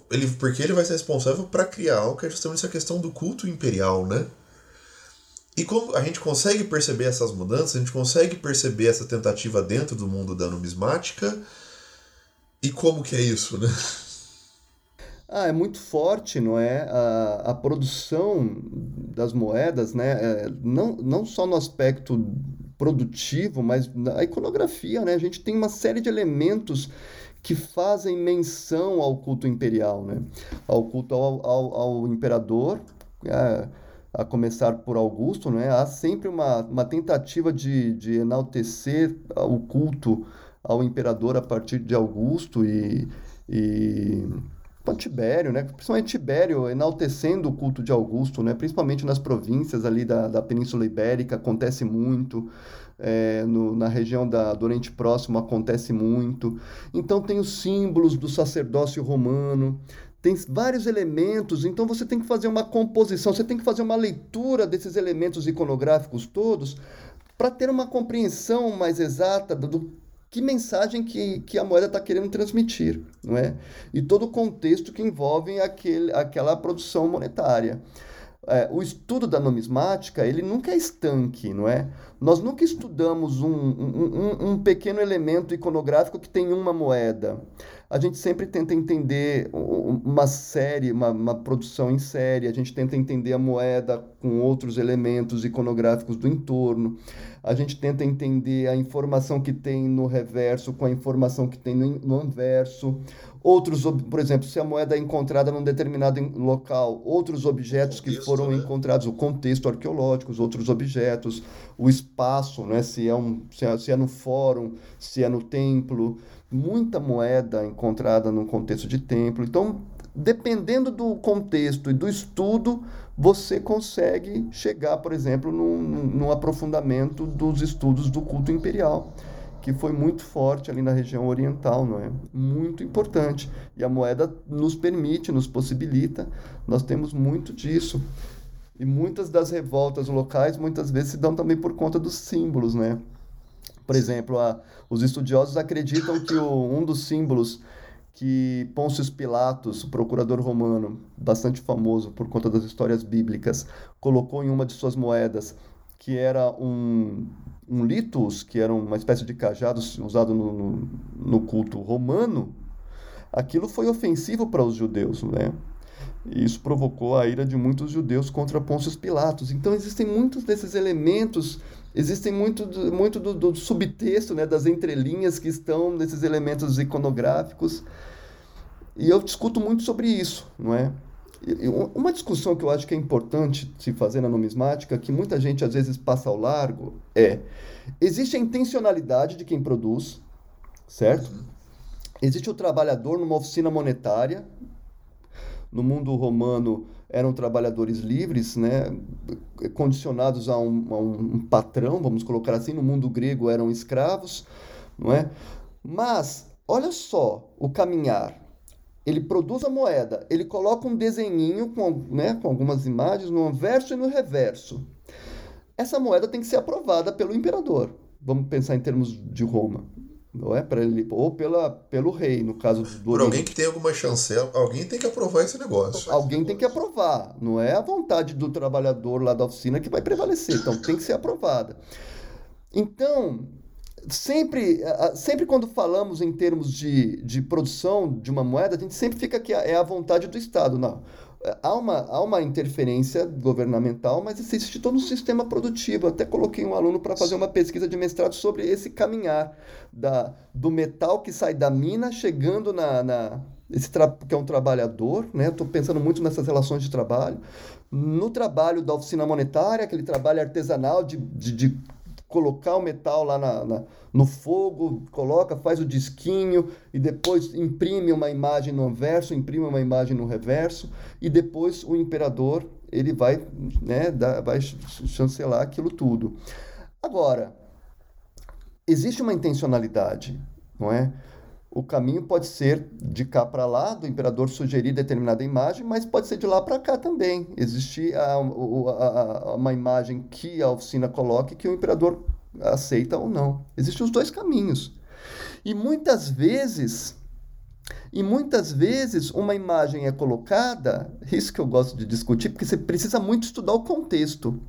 Ele, porque ele vai ser responsável para criar algo que é justamente essa questão do culto imperial, né? E como a gente consegue perceber essas mudanças, a gente consegue perceber essa tentativa dentro do mundo da numismática. E como que é isso, né? Ah, é muito forte, não é? A, a produção das moedas, né? É, não, não só no aspecto produtivo, mas a iconografia, né? A gente tem uma série de elementos que fazem menção ao culto imperial, né? Ao culto ao, ao, ao imperador, é, a começar por Augusto, né? Há sempre uma, uma tentativa de, de enaltecer o culto ao imperador a partir de Augusto e, e Tibério, né? Principalmente Tibério enaltecendo o culto de Augusto, né? Principalmente nas províncias ali da, da Península Ibérica acontece muito, é, no, na região da, do Oriente Próximo acontece muito. Então tem os símbolos do sacerdócio romano, tem vários elementos, então você tem que fazer uma composição, você tem que fazer uma leitura desses elementos iconográficos todos para ter uma compreensão mais exata do que mensagem que, que a moeda está querendo transmitir, não é? E todo o contexto que envolve aquele, aquela produção monetária. É, o estudo da numismática, ele nunca é estanque, não é? Nós nunca estudamos um, um, um pequeno elemento iconográfico que tem uma moeda. A gente sempre tenta entender uma série, uma, uma produção em série, a gente tenta entender a moeda com outros elementos iconográficos do entorno a gente tenta entender a informação que tem no reverso com a informação que tem no, no anverso. Outros, por exemplo, se a moeda é encontrada num determinado local, outros objetos contexto, que foram né? encontrados, o contexto arqueológico, os outros objetos, o espaço, né? se, é um, se, é, se é no fórum, se é no templo, muita moeda encontrada num contexto de templo. Então, dependendo do contexto e do estudo, você consegue chegar, por exemplo, num, num aprofundamento dos estudos do culto imperial, que foi muito forte ali na região oriental, não é? Muito importante. E a moeda nos permite, nos possibilita, nós temos muito disso. E muitas das revoltas locais, muitas vezes, se dão também por conta dos símbolos, né? Por exemplo, a, os estudiosos acreditam que o, um dos símbolos que Pôncio Pilatos, o procurador romano, bastante famoso por conta das histórias bíblicas, colocou em uma de suas moedas, que era um, um litus, que era uma espécie de cajado usado no, no, no culto romano, aquilo foi ofensivo para os judeus, né? E isso provocou a ira de muitos judeus contra Pôncio Pilatos. Então existem muitos desses elementos, existem muito, muito do, do subtexto, né, das entrelinhas que estão nesses elementos iconográficos. E eu discuto muito sobre isso, não é? Uma discussão que eu acho que é importante se fazer na numismática, que muita gente às vezes passa ao largo, é: existe a intencionalidade de quem produz, certo? Existe o trabalhador numa oficina monetária, no mundo romano eram trabalhadores livres, né, condicionados a um, a um patrão, vamos colocar assim, no mundo grego eram escravos, não é? Mas olha só o caminhar. ele produz a moeda, ele coloca um desenhinho com, né, com algumas imagens no anverso e no reverso. Essa moeda tem que ser aprovada pelo imperador. Vamos pensar em termos de Roma. Não é para ele ou pela, pelo rei, no caso do Por alguém que tem alguma chancela, alguém tem que aprovar esse negócio. Alguém tem que aprovar, não é a vontade do trabalhador lá da oficina que vai prevalecer, então tem que ser aprovada. Então, sempre, sempre quando falamos em termos de, de produção de uma moeda, a gente sempre fica que é a vontade do Estado. Não. Há uma, há uma interferência governamental, mas existe todo um sistema produtivo. Até coloquei um aluno para fazer uma pesquisa de mestrado sobre esse caminhar da, do metal que sai da mina chegando na, na esse que é um trabalhador, né? Estou pensando muito nessas relações de trabalho. No trabalho da oficina monetária, aquele trabalho artesanal de, de, de colocar o metal lá na, na, no fogo, coloca, faz o disquinho e depois imprime uma imagem no verso, imprime uma imagem no reverso e depois o imperador ele vai, né, dar, vai chancelar aquilo tudo. Agora, existe uma intencionalidade, não é? O caminho pode ser de cá para lá, do imperador sugerir determinada imagem, mas pode ser de lá para cá também. Existe a, a, a, uma imagem que a oficina coloque que o imperador aceita ou não. Existem os dois caminhos. E muitas vezes, e muitas vezes uma imagem é colocada, isso que eu gosto de discutir, porque você precisa muito estudar o contexto.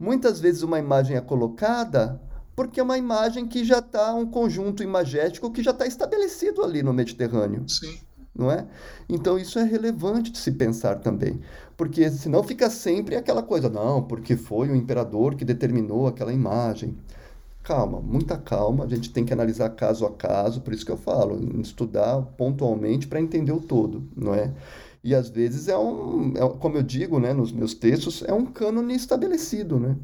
Muitas vezes uma imagem é colocada porque é uma imagem que já está, um conjunto imagético que já está estabelecido ali no Mediterrâneo. Sim. Não é? Então isso é relevante de se pensar também. Porque senão fica sempre aquela coisa, não, porque foi o imperador que determinou aquela imagem. Calma, muita calma, a gente tem que analisar caso a caso, por isso que eu falo, estudar pontualmente para entender o todo, não é? E às vezes é um, é, como eu digo né, nos meus textos, é um cânone estabelecido, né?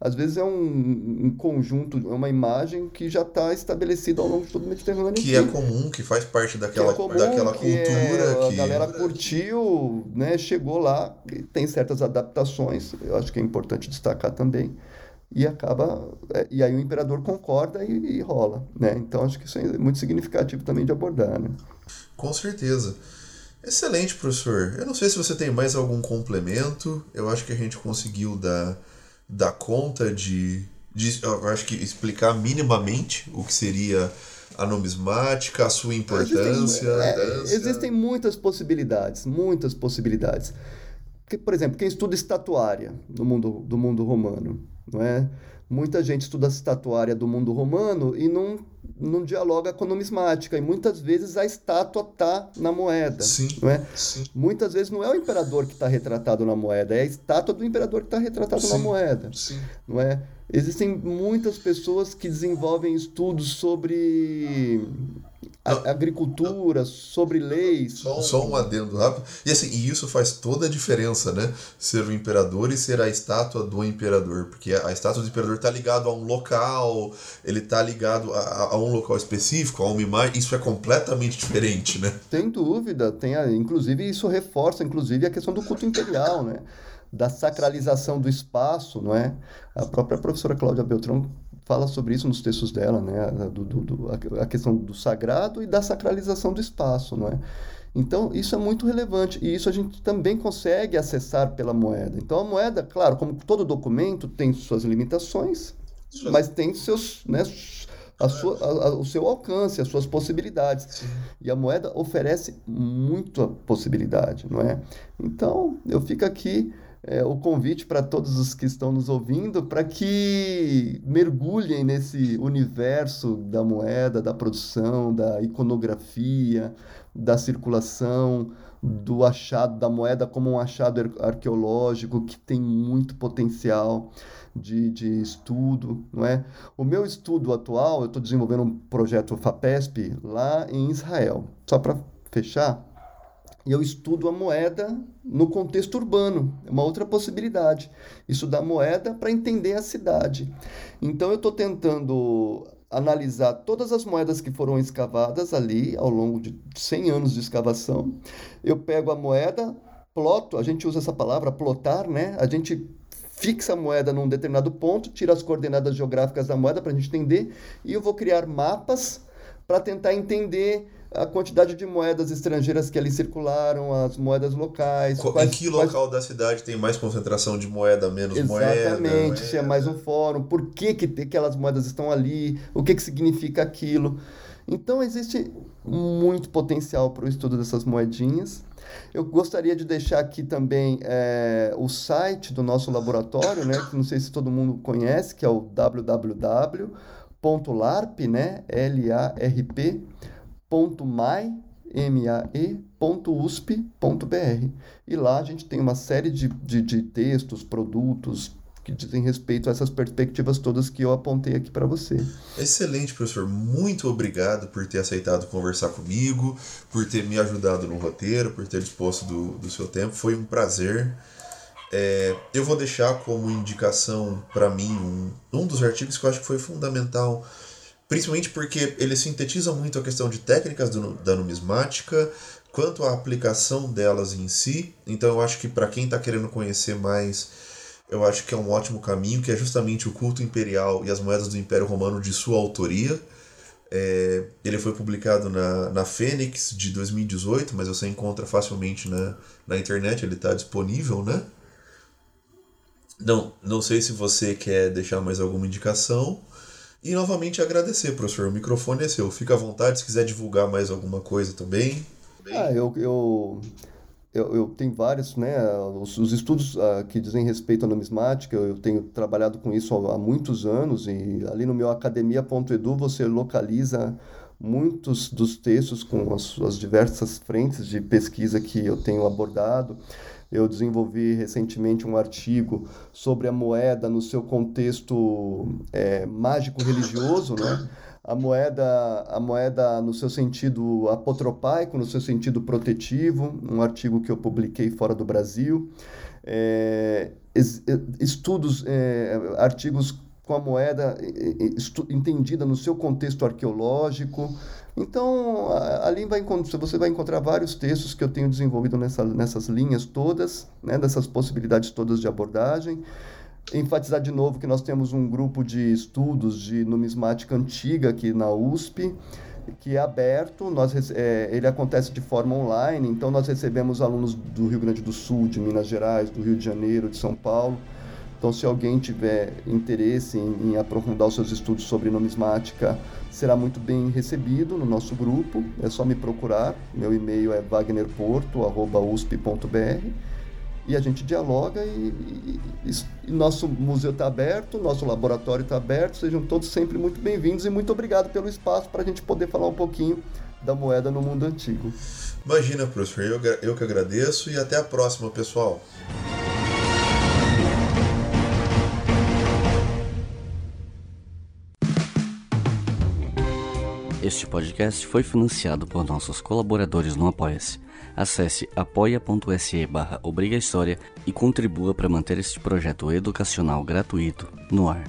Às vezes é um, um conjunto, é uma imagem que já está estabelecida ao longo de todo o Mediterrâneo. Que é comum, que faz parte daquela, é comum, daquela cultura. É, que... A galera curtiu, né, chegou lá, tem certas adaptações, eu acho que é importante destacar também, e acaba, é, e aí o imperador concorda e, e rola, né? Então acho que isso é muito significativo também de abordar, né? Com certeza. Excelente, professor. Eu não sei se você tem mais algum complemento. Eu acho que a gente conseguiu dar dar conta de, de eu acho que explicar minimamente o que seria a numismática, a sua importância. Existem, é, existem muitas possibilidades, muitas possibilidades. Que, por exemplo, quem estuda estatuária no mundo do mundo romano, não é? Muita gente estuda a estatuária do mundo romano e não, não dialoga com a numismática. E muitas vezes a estátua está na moeda. Sim, não é? Sim. Muitas vezes não é o imperador que está retratado na moeda, é a estátua do imperador que está retratado sim, na moeda. Sim. Não é? Existem muitas pessoas que desenvolvem estudos sobre a, agricultura, sobre leis. Só um, só um adendo rápido. E assim, e isso faz toda a diferença, né? Ser o imperador e ser a estátua do imperador. Porque a estátua do imperador está ligado a um local, ele está ligado a, a, um local específico, a uma imagem. Isso é completamente diferente, né? Sem dúvida. Tem a, inclusive, isso reforça, inclusive, a questão do culto imperial, né? Da sacralização do espaço, não é? A própria professora Cláudia Beltrão fala sobre isso nos textos dela, né? Do, do, do, a questão do sagrado e da sacralização do espaço, não é? Então, isso é muito relevante e isso a gente também consegue acessar pela moeda. Então, a moeda, claro, como todo documento, tem suas limitações, mas tem seus, né, a sua, a, a, o seu alcance, as suas possibilidades. Sim. E a moeda oferece muita possibilidade, não é? Então, eu fico aqui é, o convite para todos os que estão nos ouvindo para que mergulhem nesse universo da moeda, da produção, da iconografia, da circulação, do achado da moeda como um achado arqueológico que tem muito potencial de, de estudo, não é? O meu estudo atual, eu estou desenvolvendo um projeto FAPESP lá em Israel. Só para fechar, e eu estudo a moeda no contexto urbano, é uma outra possibilidade. Estudar moeda para entender a cidade. Então eu estou tentando analisar todas as moedas que foram escavadas ali ao longo de 100 anos de escavação. Eu pego a moeda, ploto, a gente usa essa palavra plotar, né? A gente fixa a moeda num determinado ponto, tira as coordenadas geográficas da moeda para a gente entender, e eu vou criar mapas para tentar entender a quantidade de moedas estrangeiras que ali circularam, as moedas locais. Qu quais, em que local quais... da cidade tem mais concentração de moeda, menos Exatamente, moeda? Exatamente, se é mais um fórum, por que, que aquelas moedas estão ali, o que, que significa aquilo. Então, existe muito potencial para o estudo dessas moedinhas. Eu gostaria de deixar aqui também é, o site do nosso laboratório, né, que não sei se todo mundo conhece, que é o www.larp, né, L-A-R-P, mae, mae.usp.br. E lá a gente tem uma série de, de, de textos, produtos, que dizem respeito a essas perspectivas todas que eu apontei aqui para você. Excelente, professor. Muito obrigado por ter aceitado conversar comigo, por ter me ajudado no roteiro, por ter disposto do, do seu tempo. Foi um prazer. É, eu vou deixar como indicação para mim um, um dos artigos que eu acho que foi fundamental, principalmente porque ele sintetiza muito a questão de técnicas do, da numismática, quanto à aplicação delas em si. Então eu acho que para quem está querendo conhecer mais eu acho que é um ótimo caminho, que é justamente o culto imperial e as moedas do Império Romano de sua autoria. É, ele foi publicado na, na Fênix de 2018, mas você encontra facilmente na, na internet, ele está disponível, né? Não, não sei se você quer deixar mais alguma indicação. E novamente agradecer, professor. O microfone é seu. Fica à vontade se quiser divulgar mais alguma coisa também. Ah, eu, eu eu, eu tenho vários, né, os, os estudos uh, que dizem respeito à numismática, eu tenho trabalhado com isso há, há muitos anos e ali no meu academia.edu você localiza muitos dos textos com as diversas frentes de pesquisa que eu tenho abordado. Eu desenvolvi recentemente um artigo sobre a moeda no seu contexto é, mágico-religioso, né? A moeda, a moeda no seu sentido apotropaico, no seu sentido protetivo, um artigo que eu publiquei fora do Brasil, é, estudos, é, artigos com a moeda entendida no seu contexto arqueológico. Então, ali vai, você vai encontrar vários textos que eu tenho desenvolvido nessa, nessas linhas todas, né, dessas possibilidades todas de abordagem enfatizar de novo que nós temos um grupo de estudos de numismática antiga aqui na USP, que é aberto, nós, é, ele acontece de forma online, então nós recebemos alunos do Rio Grande do Sul, de Minas Gerais, do Rio de Janeiro, de São Paulo. Então, se alguém tiver interesse em, em aprofundar os seus estudos sobre numismática, será muito bem recebido no nosso grupo. É só me procurar. Meu e-mail é wagnerporto.usp.br e a gente dialoga e, e, e nosso museu está aberto, nosso laboratório está aberto, sejam todos sempre muito bem-vindos e muito obrigado pelo espaço para a gente poder falar um pouquinho da moeda no mundo antigo. Imagina, professor, eu, eu que agradeço e até a próxima, pessoal. Este podcast foi financiado por nossos colaboradores no Apoia-se. Acesse apoia.se barra e contribua para manter este projeto educacional gratuito no ar.